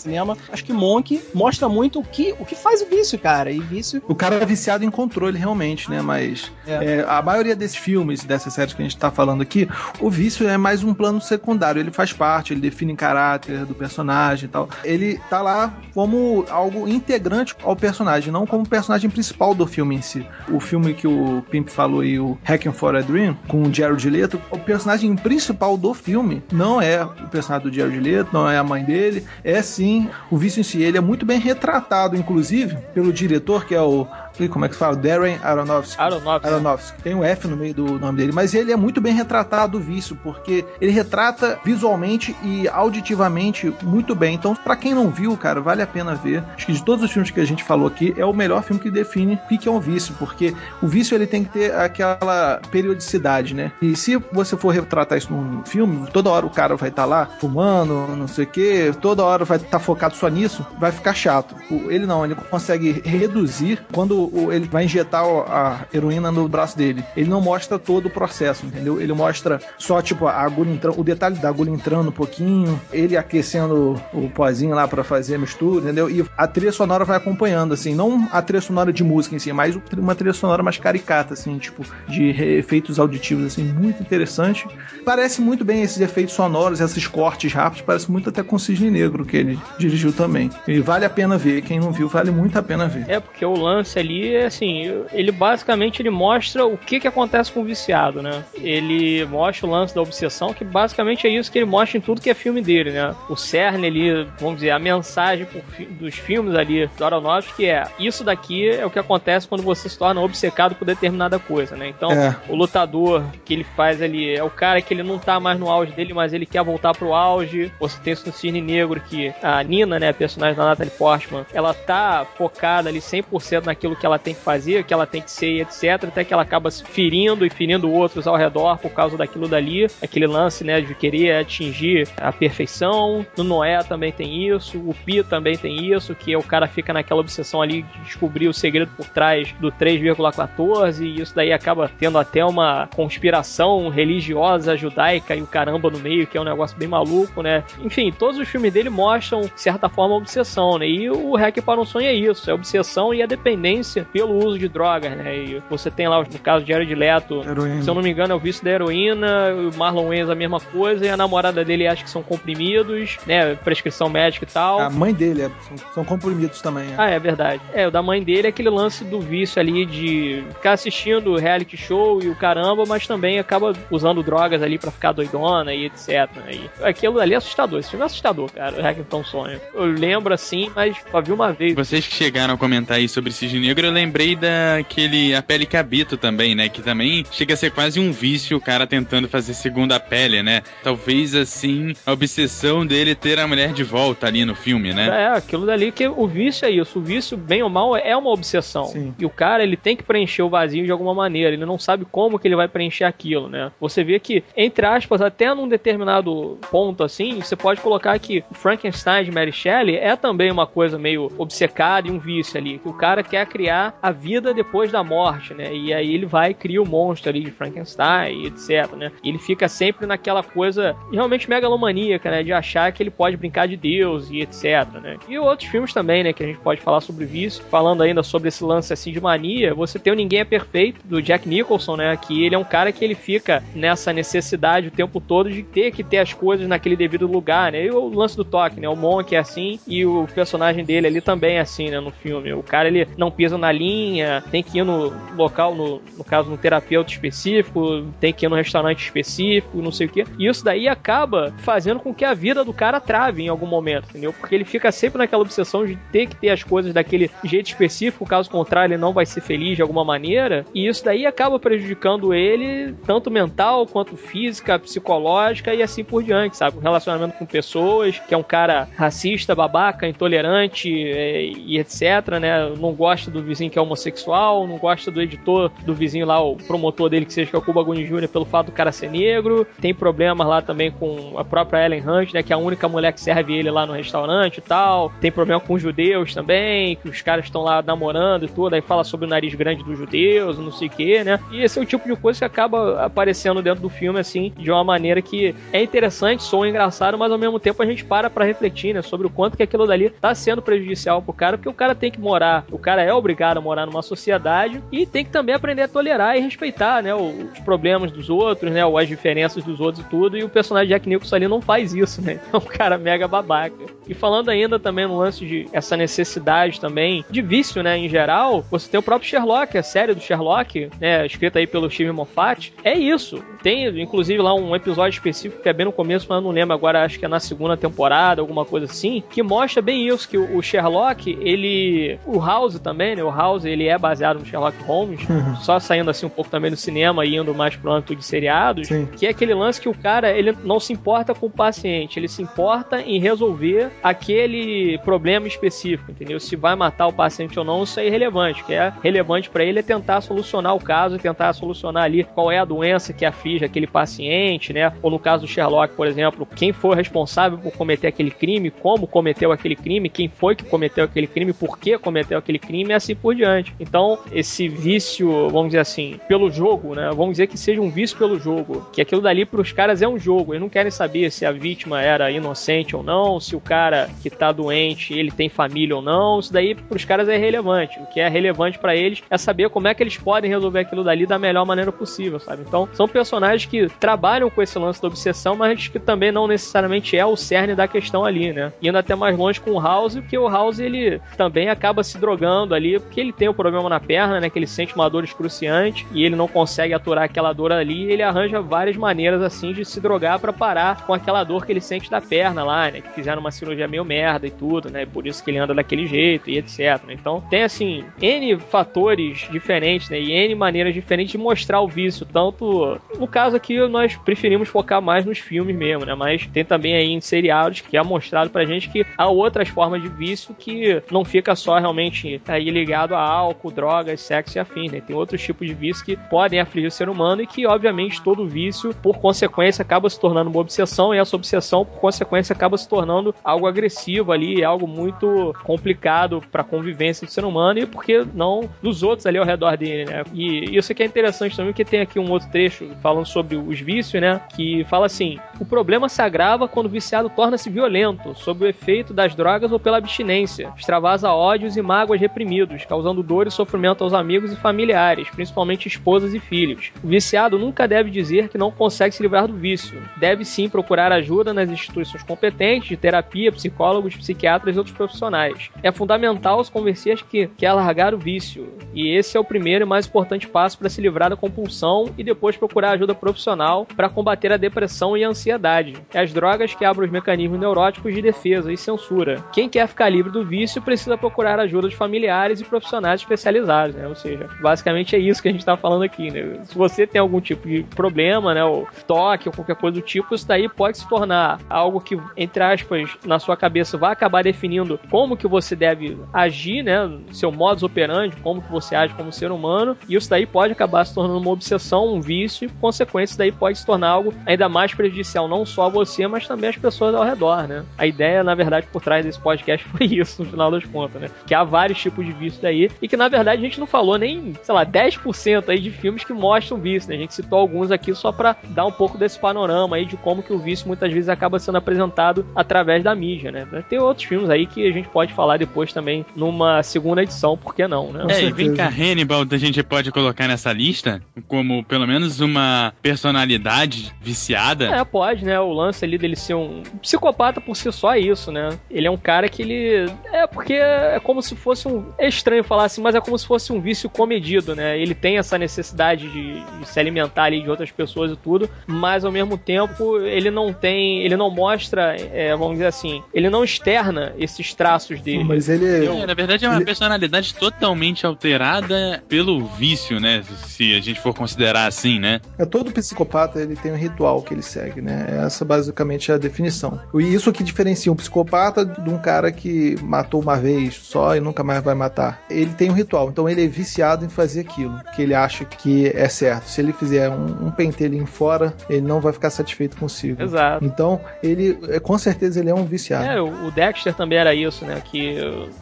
acho que Monk mostra muito o que, o que faz o vício, cara. E vício. O cara é viciado em controle, realmente, né? Mas é. É, a maioria desses filmes, dessas séries que a gente tá falando aqui, o vício é mais um plano secundário. Ele faz parte, ele define caráter do personagem e tal. Ele tá lá como algo integrante ao personagem, não como personagem principal do filme em si. O filme que o Pimp falou aí, o Hacking for a Dream, com o Jared Leto, o personagem principal do filme não é o personagem do Jared Leto, não é a mãe dele, é sim o vício em si. Ele é muito bem retratado, inclusive, pelo diretor, que é o como é que fala? Darren Aronofsky. Aronofsky. Aronofsky. Tem um F no meio do nome dele, mas ele é muito bem retratado o vício, porque ele retrata visualmente e auditivamente muito bem. Então, para quem não viu, cara, vale a pena ver. Acho que de todos os filmes que a gente falou aqui, é o melhor filme que define o que é um vício, porque o vício ele tem que ter aquela periodicidade, né? E se você for retratar isso num filme, toda hora o cara vai estar tá lá fumando, não sei o que, toda hora vai estar tá focado só nisso, vai ficar chato. Ele não, ele consegue reduzir quando quando ele vai injetar a heroína no braço dele, ele não mostra todo o processo, entendeu? Ele mostra só, tipo, a agulha entrando, o detalhe da agulha entrando um pouquinho, ele aquecendo o pozinho lá para fazer a mistura, entendeu? E a trilha sonora vai acompanhando, assim, não a trilha sonora de música em si, mas uma trilha sonora mais caricata, assim, tipo, de efeitos auditivos, assim, muito interessante. Parece muito bem esses efeitos sonoros, esses cortes rápidos, parece muito até com Cisne Negro, que ele dirigiu também. E vale a pena ver, quem não viu, vale muito a pena ver. É, porque o lance ali, assim, ele basicamente ele mostra o que que acontece com o viciado, né? Ele mostra o lance da obsessão, que basicamente é isso que ele mostra em tudo que é filme dele, né? O cerne ali, vamos dizer, a mensagem dos filmes ali do Aronofsky é isso daqui é o que acontece quando você se torna obcecado por determinada coisa, né? Então, é. o lutador que ele faz ali é o cara que ele não tá mais no auge dele, mas ele quer voltar pro auge. Você tem isso no Cisne Negro, que a Nina, né, a personagem da Natalie Portman, ela tá focada ali 100% naquilo que ela tem que fazer, que ela tem que ser, etc. Até que ela acaba se ferindo e ferindo outros ao redor por causa daquilo dali. Aquele lance, né, de querer atingir a perfeição. No Noé também tem isso. O Pi também tem isso, que o cara fica naquela obsessão ali de descobrir o segredo por trás do 3,14 e isso daí acaba tendo até uma conspiração religiosa judaica e o caramba no meio, que é um negócio bem maluco, né? Enfim, todos os filmes dele mostram, de certa forma, obsessão, né? E o Hack para um Sonho é isso, é obsessão e a dependência pelo uso de drogas, né? E você tem lá, no caso de Jared Leto, heroína. se eu não me engano, é o vício da heroína, o Marlon Wayans a mesma coisa, e a namorada dele acha que são comprimidos, né? Prescrição médica e tal. A mãe dele é, são, são, comprimidos também. É. Ah, é verdade. É, o da mãe dele é aquele lance do vício ali de ficar assistindo reality show e o caramba, mas também acaba usando drogas ali para ficar doidona e etc. E aquilo ali é assustador. Esse filme é assustador, cara. O Hackington Sonho. Eu lembro assim, mas só vi uma vez. Vocês que chegaram a comentar aí sobre Cisne Negro, eu lembrei daquele A Pele que Habito também, né? Que também chega a ser quase um vício o cara tentando fazer segunda pele, né? Talvez assim, a obsessão dele ter a mulher de volta ali no filme, né? É, aquilo dali que o vício é isso. O vício, bem ou mal, é uma obsessão. Sim. E o cara, ele tem que preencher o vazio de alguma maneira. Ele não sabe como que ele vai preencher aquilo, né? Você vê que, entre aspas, até num determinado ponto assim, você pode colocar que o Frankenstein de Mary Shelley é também uma coisa meio obcecada e um vício ali. Que o cara quer criar a vida depois da morte, né? E aí ele vai e cria o monstro ali de Frankenstein, etc, né? E ele fica sempre naquela coisa realmente megalomaníaca, né? De achar que ele pode brincar de Deus e etc, né? E outros filmes também, né? Que a gente pode falar sobre vício. Falando ainda sobre esse lance assim de mania, você tem o Ninguém é Perfeito, do Jack Nicholson, né? Que ele é um cara que ele fica nessa necessidade o tempo todo de ter que ter as coisas naquele devido lugar, né? E o lance do toque, né? O Monk é assim e o personagem dele ali também é assim, né? No filme. O cara, ele não pisa na linha, tem que ir no local, no, no caso, no terapeuta específico, tem que ir no restaurante específico, não sei o quê. E isso daí acaba fazendo com que a vida do cara trave em algum momento, entendeu? Porque ele fica sempre naquela obsessão de ter que ter as coisas daquele jeito específico, caso contrário, ele não vai ser feliz de alguma maneira. E isso daí acaba prejudicando ele, tanto mental quanto física, psicológica e assim por diante, sabe? O relacionamento com pessoas, que é um cara racista, babaca, intolerante é, e etc, né? Não gosta do vizinho que é homossexual, não gosta do editor do vizinho lá, o promotor dele que seja que é o Cuba Gooding Jr. pelo fato do cara ser negro. Tem problemas lá também com a própria Ellen Hunt, né? Que é a única mulher que serve ele lá no restaurante e tal. Tem problema com os judeus também, que os caras estão lá namorando e tudo, aí fala sobre o nariz grande dos judeus, não sei o que, né? E esse é o tipo de coisa que acaba aparecendo dentro do filme, assim, de uma maneira que é interessante, soa engraçado, mas ao mesmo tempo a gente para pra refletir, né? Sobre o quanto que aquilo dali tá sendo prejudicial pro cara, porque o cara tem que morar, o cara é obrigado a morar numa sociedade e tem que também aprender a tolerar e respeitar, né? Os problemas dos outros, né? As diferenças dos outros e tudo, e o personagem Jack Nicholson ali não faz isso, né? É um cara mega babaca. E falando ainda também no lance de essa necessidade também de vício, né, em geral, você tem o próprio Sherlock, a série do Sherlock, né, escrita aí pelo Steve Moffat. É isso. Tem, inclusive, lá um episódio específico que é bem no começo, mas eu não lembro agora, acho que é na segunda temporada, alguma coisa assim, que mostra bem isso, que o Sherlock, ele... O House também, né, o House, ele é baseado no Sherlock Holmes, uhum. só saindo assim um pouco também do cinema e indo mais pro âmbito de seriados, Sim. que é aquele lance que o cara, ele não se importa com o paciente, ele se importa em resolver aquele problema específico, entendeu? Se vai matar o paciente ou não, isso é irrelevante. O que é relevante para ele é tentar solucionar o caso, tentar solucionar ali qual é a doença que aflige aquele paciente, né? Ou no caso do Sherlock, por exemplo, quem foi responsável por cometer aquele crime, como cometeu aquele crime, quem foi que cometeu aquele crime, por que cometeu aquele crime, assim assim por diante. Então, esse vício, vamos dizer assim, pelo jogo, né? Vamos dizer que seja um vício pelo jogo, que aquilo dali pros caras é um jogo. Eles não querem saber se a vítima era inocente ou não, se o cara que tá doente, ele tem família ou não. Isso daí pros caras é irrelevante. O que é relevante para eles é saber como é que eles podem resolver aquilo dali da melhor maneira possível, sabe? Então, são personagens que trabalham com esse lance da obsessão, mas que também não necessariamente é o cerne da questão ali, né? Indo até mais longe com o House, porque o House ele também acaba se drogando ali, porque ele tem o um problema na perna, né? Que ele sente uma dor excruciante e ele não consegue aturar aquela dor ali, ele arranja várias maneiras assim de se drogar para parar com aquela dor que ele sente da perna lá, né? Que fizeram uma cirurgia meio merda e tudo, né? Por isso que ele anda daquele jeito e etc. Né? Então tem assim N fatores diferentes, né? E N maneiras diferentes de mostrar o vício. Tanto no caso aqui nós preferimos focar mais nos filmes mesmo, né? Mas tem também aí em seriados que é mostrado pra gente que há outras formas de vício que não fica só realmente aí ligado a álcool, drogas, sexo e afins, né? Tem outros tipos de vício que podem afligir o ser humano e que, obviamente, todo vício, por consequência, acaba se tornando uma obsessão e essa obsessão, por consequência, acaba se tornando algo agressivo ali, algo muito complicado para a convivência do ser humano e, porque não, dos outros ali ao redor dele, né? E isso aqui é interessante também, porque tem aqui um outro trecho falando sobre os vícios, né? Que fala assim: o problema se agrava quando o viciado torna-se violento, sob o efeito das drogas ou pela abstinência, extravasa ódios e mágoas reprimidos, causando dor e sofrimento aos amigos e familiares, principalmente esposas e filhos. O viciado nunca deve dizer que não consegue se livrar do vício. Deve sim procurar ajuda nas instituições competentes de terapia, psicólogos, psiquiatras e outros profissionais. É fundamental se convencer que quer largar o vício, e esse é o primeiro e mais importante passo para se livrar da compulsão e depois procurar ajuda profissional para combater a depressão e a ansiedade. É as drogas que abrem os mecanismos neuróticos de defesa e censura. Quem quer ficar livre do vício precisa procurar ajuda de familiares e profissionais especializados, né? Ou seja, basicamente é isso que a gente está falando aqui, né? Se você tem algum tipo de problema, né, ou toque ou qualquer coisa do tipo, isso daí pode se tornar algo que, entre aspas, na sua cabeça vai acabar definindo como que você deve agir, né, seu modus operandi, como que você age como ser humano, e isso daí pode acabar se tornando uma obsessão, um vício, e consequência isso daí pode se tornar algo ainda mais prejudicial não só a você, mas também as pessoas ao redor, né? A ideia, na verdade, por trás desse podcast foi isso, no final das contas, né? Que há vários tipos de vício daí e que, na verdade, a gente não falou nem, sei lá, 10% aí de filmes que mostram vício, né? A gente citou alguns aqui só para dar um pouco desse panorama aí de como que o vício muitas vezes acaba sendo apresentado através da mídia, né? Tem outros filmes aí que a gente pode falar depois também numa segunda edição, por que não, né? É, e vem cá, Hannibal, a gente pode colocar nessa lista como pelo menos uma personalidade viciada? É, pode, né? O lance ali dele ser um psicopata por si só é isso, né? Ele é um cara que ele. É porque é como se fosse um. É estranho falar assim, mas é como se fosse um vício comedido, né? Ele tem essa necessidade de, de se alimentar ali de outras pessoas e tudo, mas ao mesmo tempo ele não tem. Ele não mostra, é, vamos dizer assim, ele não externa esses traços dele. Mas ele. É, na verdade, é uma ele... personalidade totalmente alterada pelo vício, né? Se a gente for considerar assim, né? É todo psicopata ele tem um ritual que ele segue, né? Essa basicamente é a definição. E isso que diferencia um psicopata de um cara que matou uma vez só e nunca mais vai matar. Ele tem um ritual, então ele é viciado em fazer aquilo que ele acha que é certo. Se ele fizer um, um pentelhinho fora, ele não vai ficar satisfeito consigo. Exato. Então, ele, é, com certeza, ele é um viciado. É, o Dexter também era isso, né? Que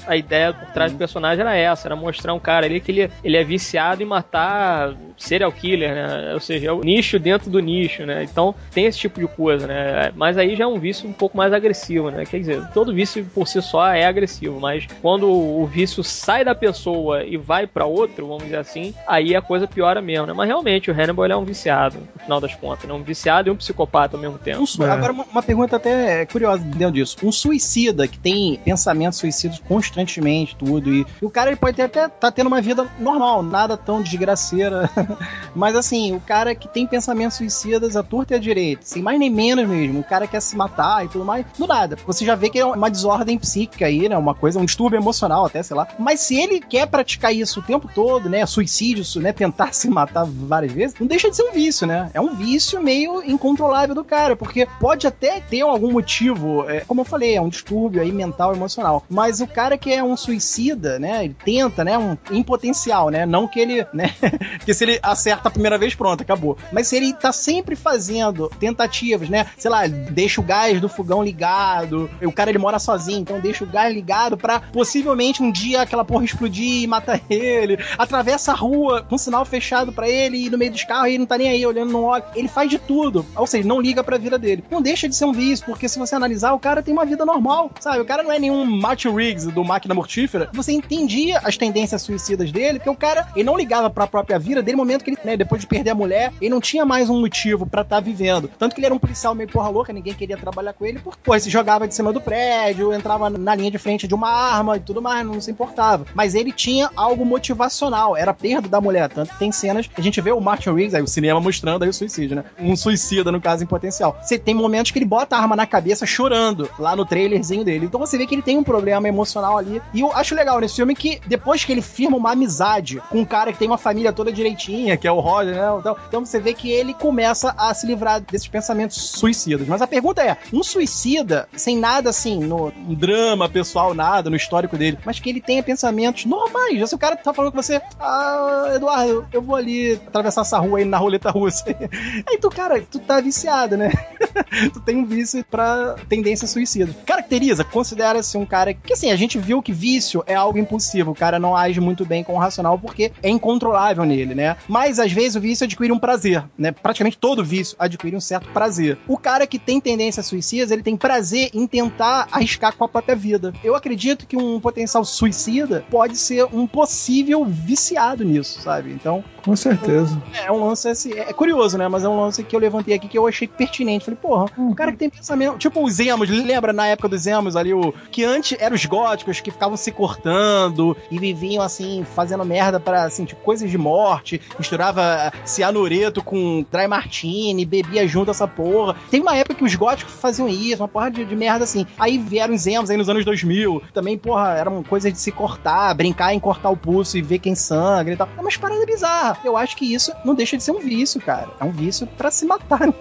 a ideia por trás do personagem era essa, era mostrar um cara ali que ele, ele é viciado em matar serial killer, né? Ou seja, é o nicho dentro do nicho, né? Então tem esse tipo de coisa, né? Mas aí já é um vício um pouco mais agressivo, né? Quer dizer, todo vício por si só é agressivo, mas quando o vício sai da pessoa e vai para outro, vamos dizer assim, aí a coisa piora mesmo, né? Mas realmente o Hannibal é um viciado, no final das contas, né? Um viciado e um psicopata ao mesmo tempo. Um, é. Agora, uma, uma, pergunta até curiosa dentro disso. Um suicida que tem pensamentos suicidas constantemente, tudo, e, e o cara ele pode ter, até tá tendo uma vida normal, nada tão desgraceira Mas assim, o cara que tem pensamentos suicidas a torta e a direita, sem mais nem menos mesmo, o cara quer se matar e tudo mais, do nada. Você já vê que é uma desordem psíquica aí, né? Uma coisa, um distúrbio emocional até, sei lá. Mas se ele quer praticar isso o tempo todo, né? Suicídio, né? Tentar se matar várias vezes, não deixa de ser um vício, né? É um vício meio incontrolável do cara, porque pode até ter algum motivo, é, como eu falei, é um distúrbio aí mental, emocional. Mas o cara que é um suicida, né? Ele tenta, né? Um, em potencial, né? Não que ele, né? que se ele acerta a primeira vez, pronto, acabou. Mas se ele tá sempre fazendo tentativas, né? Sei lá, deixa o gás do fogão ligado, o cara ele mora sozinho, então deixa o gás ligado para possivelmente um dia aquela porra carro explodir e matar ele, atravessa a rua com sinal fechado para ele e no meio dos carros ele não tá nem aí olhando no olho. Ele faz de tudo. Ou seja, não liga pra vida dele. Não deixa de ser um vício, porque se você analisar, o cara tem uma vida normal, sabe? O cara não é nenhum Matt Riggs do Máquina Mortífera. Você entendia as tendências suicidas dele, porque o cara, ele não ligava pra própria vida desde o momento que ele, né, depois de perder a mulher, ele não tinha mais um motivo para estar tá vivendo. Tanto que ele era um policial meio porra louca, ninguém queria trabalhar com ele, porque, pô, ele se jogava de cima do prédio, entrava na linha de frente de uma arma e tudo mais, não se importava. Mas ele tinha algo motivacional, era a perda da mulher. Tanto tem cenas a gente vê o Martin Riggs, aí o cinema mostrando aí o suicídio, né? Um suicida, no caso, em potencial. Você tem momentos que ele bota a arma na cabeça chorando lá no trailerzinho dele. Então você vê que ele tem um problema emocional ali. E eu acho legal nesse filme que depois que ele firma uma amizade com um cara que tem uma família toda direitinha, que é o Roger, né? Então, então você vê que ele começa a se livrar desses pensamentos suicidas. Mas a pergunta é: um suicida, sem nada assim, no, drama pessoal, nada, no histórico dele, mas que ele tenha pensamentos normais. Se o cara tá falando com você, ah, Eduardo, eu vou ali atravessar essa rua aí na roleta russa. aí tu, cara, tu tá viciado, né? tu tem um vício pra tendência suicida. Caracteriza, considera-se um cara que, assim, a gente viu que vício é algo impulsivo. O cara não age muito bem com o racional porque é incontrolável nele, né? Mas às vezes o vício adquire um prazer, né? Praticamente todo vício adquire um certo prazer. O cara que tem tendência suicida, ele tem prazer em tentar arriscar com a própria vida. Eu acredito que um potencial suicida pode ser um possível viciado nisso, sabe? Então. Com certeza. É um lance assim, é curioso, né? Mas é um lance que eu levantei aqui que eu achei pertinente. Falei, porra, um cara que tem pensamento. Tipo os Emos, lembra na época dos Emos ali, o. Que antes eram os góticos que ficavam se cortando e viviam assim, fazendo merda para assim, tipo, coisas de morte, misturava cianureto com dry martini, bebia junto essa porra. Tem uma época que os góticos faziam isso, uma porra de, de merda assim. Aí vieram os Emos aí nos anos 2000. Também, porra, eram coisas de se cortar, brincar em cortar o pulso e ver quem sangra e tal. É umas paradas bizarras. Eu acho que isso não deixa de ser um vício, cara. É um vício para se matar, né?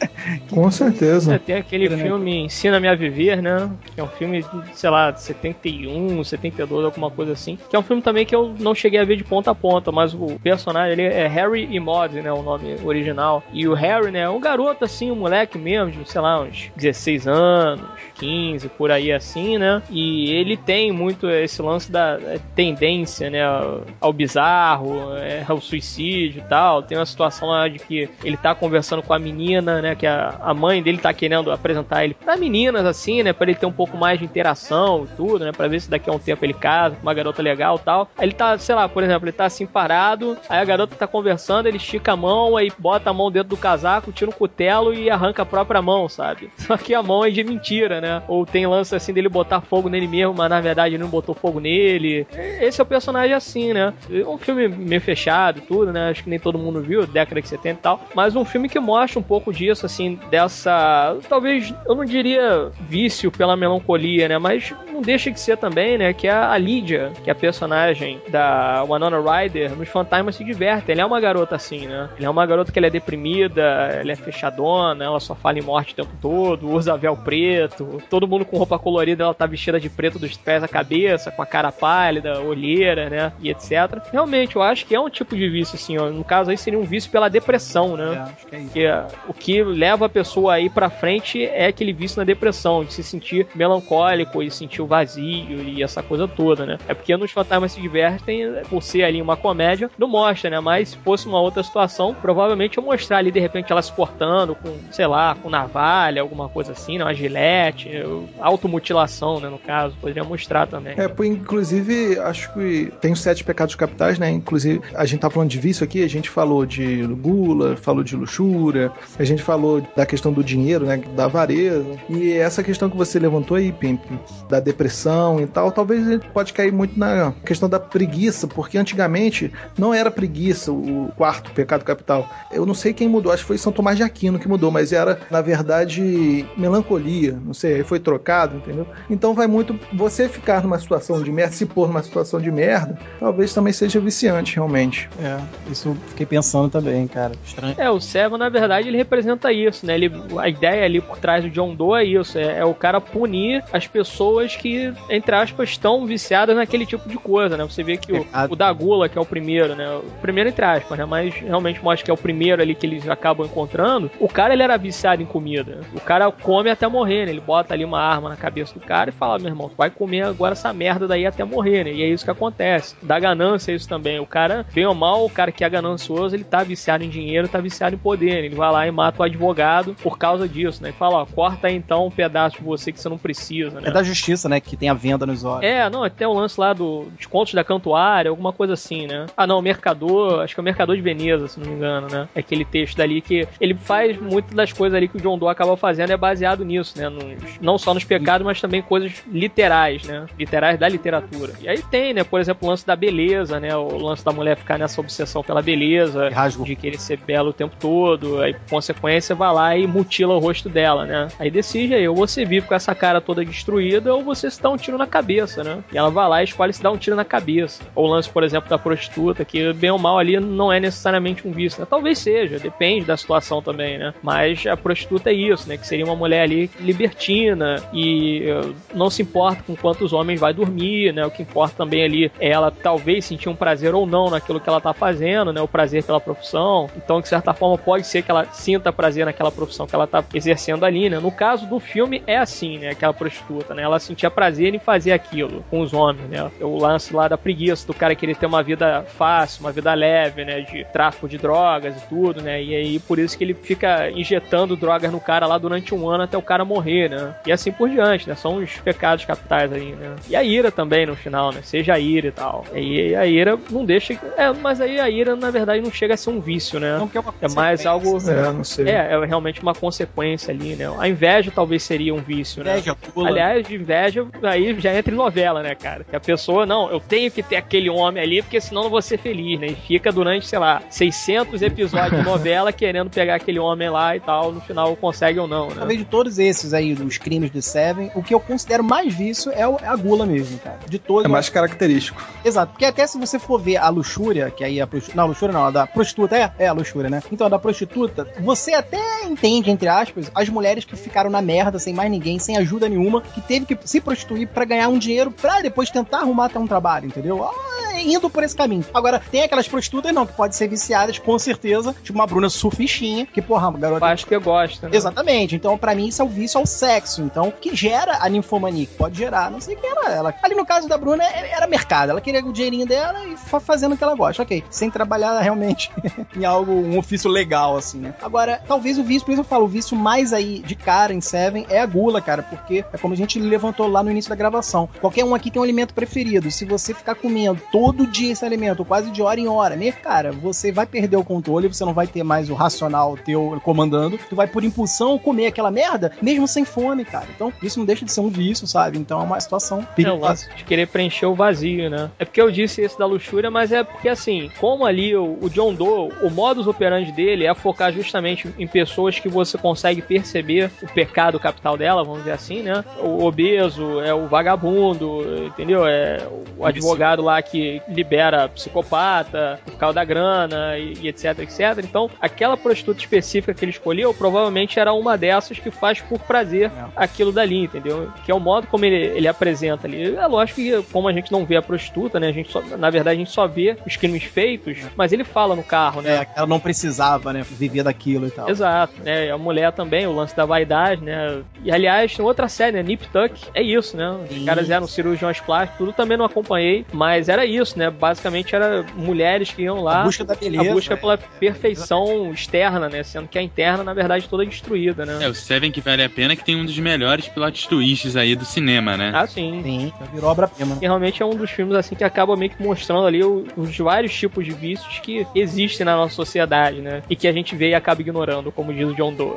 Com certeza. É, tem aquele filme Ensina-me a Viver, né? Que é um filme, sei lá, de 71, 72, alguma coisa assim. Que é um filme também que eu não cheguei a ver de ponta a ponta, mas o personagem ele é Harry e Maud, né? O nome original. E o Harry, né? É um garoto assim, um moleque mesmo, de, sei lá, uns 16 anos, 15, por aí assim, né? E ele tem muito esse lance da tendência, né? Ao bizarro, é, ao suicídio e tal. Tem uma situação lá de que ele tá conversando com a menina, né? Que a, a mãe dele tá querendo apresentar ele pra meninas, assim, né? Pra ele ter um pouco mais de interação e tudo, né? Pra ver se daqui a um tempo ele casa com uma garota legal e tal. Aí ele tá, sei lá, por exemplo, ele tá assim parado, aí a garota tá conversando, ele estica a mão, aí bota a mão dentro do casaco, tira um cutelo e arranca a própria mão, sabe? Só que a mão é de mentira, né? Ou tem lance assim dele botar fogo nele mesmo, mas na verdade ele não botou fogo nele. Esse é o personagem assim, né? Um filme meio fechado, tudo, né? Acho que nem todo mundo viu, década de 70 e tal. Mas um filme que mostra um pouco disso, assim, dessa. Talvez, eu não diria vício pela melancolia, né? Mas não deixa de ser também, né? Que é a Lydia, que é a personagem da Winona Ryder nos Fantasmas se diverte. Ela é uma garota assim, né? Ela é uma garota que ela é deprimida, ela é fechadona, ela só fala em morte o tempo todo, usa véu preto, todo mundo com roupa colorida, ela tá vestida de preto dos pés à cabeça, com a cara pálida, olheira, né? E etc. Realmente, eu acho que é um tipo de vício, assim, ó. No caso aí seria um vício pela depressão, né? É, acho que é isso. Que, o que leva a pessoa aí pra frente é aquele vício na depressão, de se sentir melancólico e sentir vazio e essa coisa toda, né? É porque nos Fantasmas se divertem, por ser ali uma comédia, não mostra, né? Mas se fosse uma outra situação, provavelmente eu mostrar ali de repente ela se portando com, sei lá, com navalha, alguma coisa assim, né? Uma gilete, automutilação, né? No caso, poderia mostrar também. É, inclusive, acho que tem os sete pecados capitais, né? Inclusive, a gente tá falando de vício aqui, a gente falou de gula, falou de luxúria, a gente falou da questão do dinheiro, né? Da avareza. E essa questão que você levantou aí, Pimp, da depressão e tal, talvez a gente pode cair muito na questão da preguiça, porque antigamente não era preguiça o quarto pecado capital. Eu não sei quem mudou, acho que foi São Tomás de Aquino que mudou, mas era, na verdade, melancolia. Não sei, foi trocado, entendeu? Então vai muito você ficar numa situação de merda, se pôr numa situação de merda, talvez também seja viciante, realmente. É, isso fiquei pensando também, cara. Estranho. É, o servo, na verdade, ele representa isso, né? Ele, a ideia ali por trás do John Doe é isso, é, é o cara punir as pessoas que que, entre aspas, estão viciadas naquele tipo de coisa, né? Você vê que o, o da gula, que é o primeiro, né? O primeiro, entre aspas, né? Mas realmente mostra que é o primeiro ali que eles acabam encontrando. O cara, ele era viciado em comida. O cara come até morrer, né? Ele bota ali uma arma na cabeça do cara e fala, meu irmão, tu vai comer agora essa merda daí até morrer, né? E é isso que acontece. Da ganância é isso também. O cara, bem ou mal, o cara que é ganancioso, ele tá viciado em dinheiro, tá viciado em poder. Né? Ele vai lá e mata o advogado por causa disso, né? E fala, ó, corta aí então um pedaço de você que você não precisa, né? É da justiça, né? Que tem a venda nos olhos. É, não, até o lance lá do descontos da cantuária, alguma coisa assim, né? Ah, não, Mercador, acho que é o Mercador de Veneza, se não me engano, né? É aquele texto dali que ele faz muitas das coisas ali que o John Doe acaba fazendo é baseado nisso, né? Nos, não só nos pecados, mas também coisas literais, né? Literais da literatura. E aí tem, né? Por exemplo, o lance da beleza, né? O lance da mulher ficar nessa obsessão pela beleza, Rasgo. de querer ser bela o tempo todo, aí por consequência vai lá e mutila o rosto dela, né? Aí decide aí, ou você vive com essa cara toda destruída, ou você se dá um tiro na cabeça, né? E ela vai lá e escolhe se dar um tiro na cabeça. Ou o lance, por exemplo, da prostituta, que bem ou mal ali não é necessariamente um vício, né? Talvez seja, depende da situação também, né? Mas a prostituta é isso, né? Que seria uma mulher ali libertina e uh, não se importa com quantos homens vai dormir, né? O que importa também ali é ela talvez sentir um prazer ou não naquilo que ela tá fazendo, né? O prazer pela profissão. Então, de certa forma, pode ser que ela sinta prazer naquela profissão que ela tá exercendo ali, né? No caso do filme, é assim, né? Aquela prostituta, né? Ela sentia prazer em fazer aquilo com os homens, né? O lance lá da preguiça, do cara querer ter uma vida fácil, uma vida leve, né? De tráfico de drogas e tudo, né? E aí, por isso que ele fica injetando drogas no cara lá durante um ano até o cara morrer, né? E assim por diante, né? São os pecados capitais aí, né? E a ira também no final, né? Seja a ira e tal. E a ira não deixa. É, mas aí a ira, na verdade, não chega a ser um vício, né? Não, que é, uma É mais algo. É, não sei. É, é realmente uma consequência ali, né? A inveja talvez seria um vício, né? Inveja, pula. Aliás, de inveja, aí já entra em novela, né, cara? Que a pessoa, não, eu tenho que ter aquele homem ali, porque senão não vou ser feliz, né? E fica durante, sei lá, 600 episódios de novela querendo pegar aquele homem lá e tal, no final consegue ou não, né? Talvez de todos esses aí, dos crimes do Seven, o que eu considero mais vício é, o- é a gula mesmo, cara. De todos. É mais característico. Exato, porque até se você for ver a luxúria, que aí a prostituta. Não, a luxúria não, a da prostituta, é, é a luxúria, né? Então, a da prostituta, você até entende, entre aspas, as mulheres que ficaram na merda, sem mais ninguém, sem ajuda nenhuma, que teve que se prostituir pra ganhar um dinheiro pra depois tentar arrumar até um trabalho, entendeu? Ah, indo por esse caminho. Agora, tem aquelas prostitutas, não, que podem ser viciadas, com certeza, tipo uma Bruna surfistinha, que, porra, garota. Acho que gosta, né? Exatamente. Então, pra mim, isso é o vício ao sexo. Então, que gera a ninfomania, que pode gerar, não sei o que era ela. Ali no caso da Bruna, é- era mercado. Ela queria o dinheirinho dela e fa- fazendo o que ela gosta. Ok. Sem trabalhar realmente em algo, um ofício legal, assim, né? Agora, talvez o vício, por isso eu falo, o vício mais aí de cara em Seven é a gula, cara, porque é como a gente levantou lá no início da gravação. Qualquer um aqui tem um alimento preferido. Se você ficar comendo todo dia esse alimento, quase de hora em hora, né? Cara, você vai perder o controle, você não vai ter mais o racional teu comandando. Tu vai por impulsão comer aquela merda, mesmo sem fome, cara. Então, isso não deixa de ser um vício, sabe? Então é uma situação É o perigosa. lance de querer preencher o vazio, né? É porque eu disse esse da luxúria, mas é porque assim, como ali o, o John Doe, o modus operandi dele é focar justamente em pessoas que você consegue perceber o pecado capital dela, vamos dizer assim, né? O obeso, é o vagabundo, entendeu? É o advogado lá que libera psicopata por causa da grana e, e etc, etc. Então, aquela prostituta específica que ele escolheu provavelmente era uma dessas que faz por prazer aquilo dali, entendeu? Que é o modo como ele, ele apresenta ali. É lógico que, como a gente não vê a prostituta, né? A gente só- na verdade, a gente só vê os crimes feitos, mas ele fala no carro, né? É, ela não precisava, né? Viver daquilo e tal. Exato, né? A mulher também, o lance da vaidade, né? E aliás, tem outra série, né? Nip Tuck, é isso, né? Os Isso. caras eram cirurgiões plásticos, tudo também não acompanhei, mas era isso, né? Basicamente era mulheres que iam lá A busca da beleza. a busca é. pela perfeição externa, né? Sendo que a interna, na verdade, toda destruída, né? É, o Seven que vale a pena que tem um dos melhores plot twists aí do cinema, né? Ah, sim. Sim, já virou obra-prima. E realmente é um dos filmes assim que acaba meio que mostrando ali o- os vários tipos de vícios que existem na nossa sociedade, né? E que a gente vê e acaba ignorando, como diz o John Doe.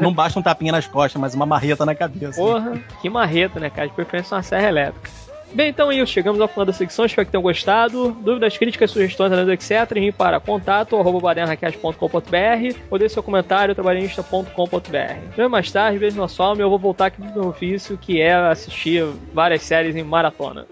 Não basta um tapinha nas costas, mas uma marreta na cabeça. Porra, que marreta, né, cara? De preferência uma serra elétrica. Bem, então é isso. Chegamos ao final da secção. Espero que tenham gostado. Dúvidas, críticas, sugestões, etc. Envie para contato baderracast.com.br ou deixe seu comentário trabalhista.com.br. Bem mais tarde, beijo na sua alma e eu vou voltar aqui pro meu ofício, que é assistir várias séries em maratona.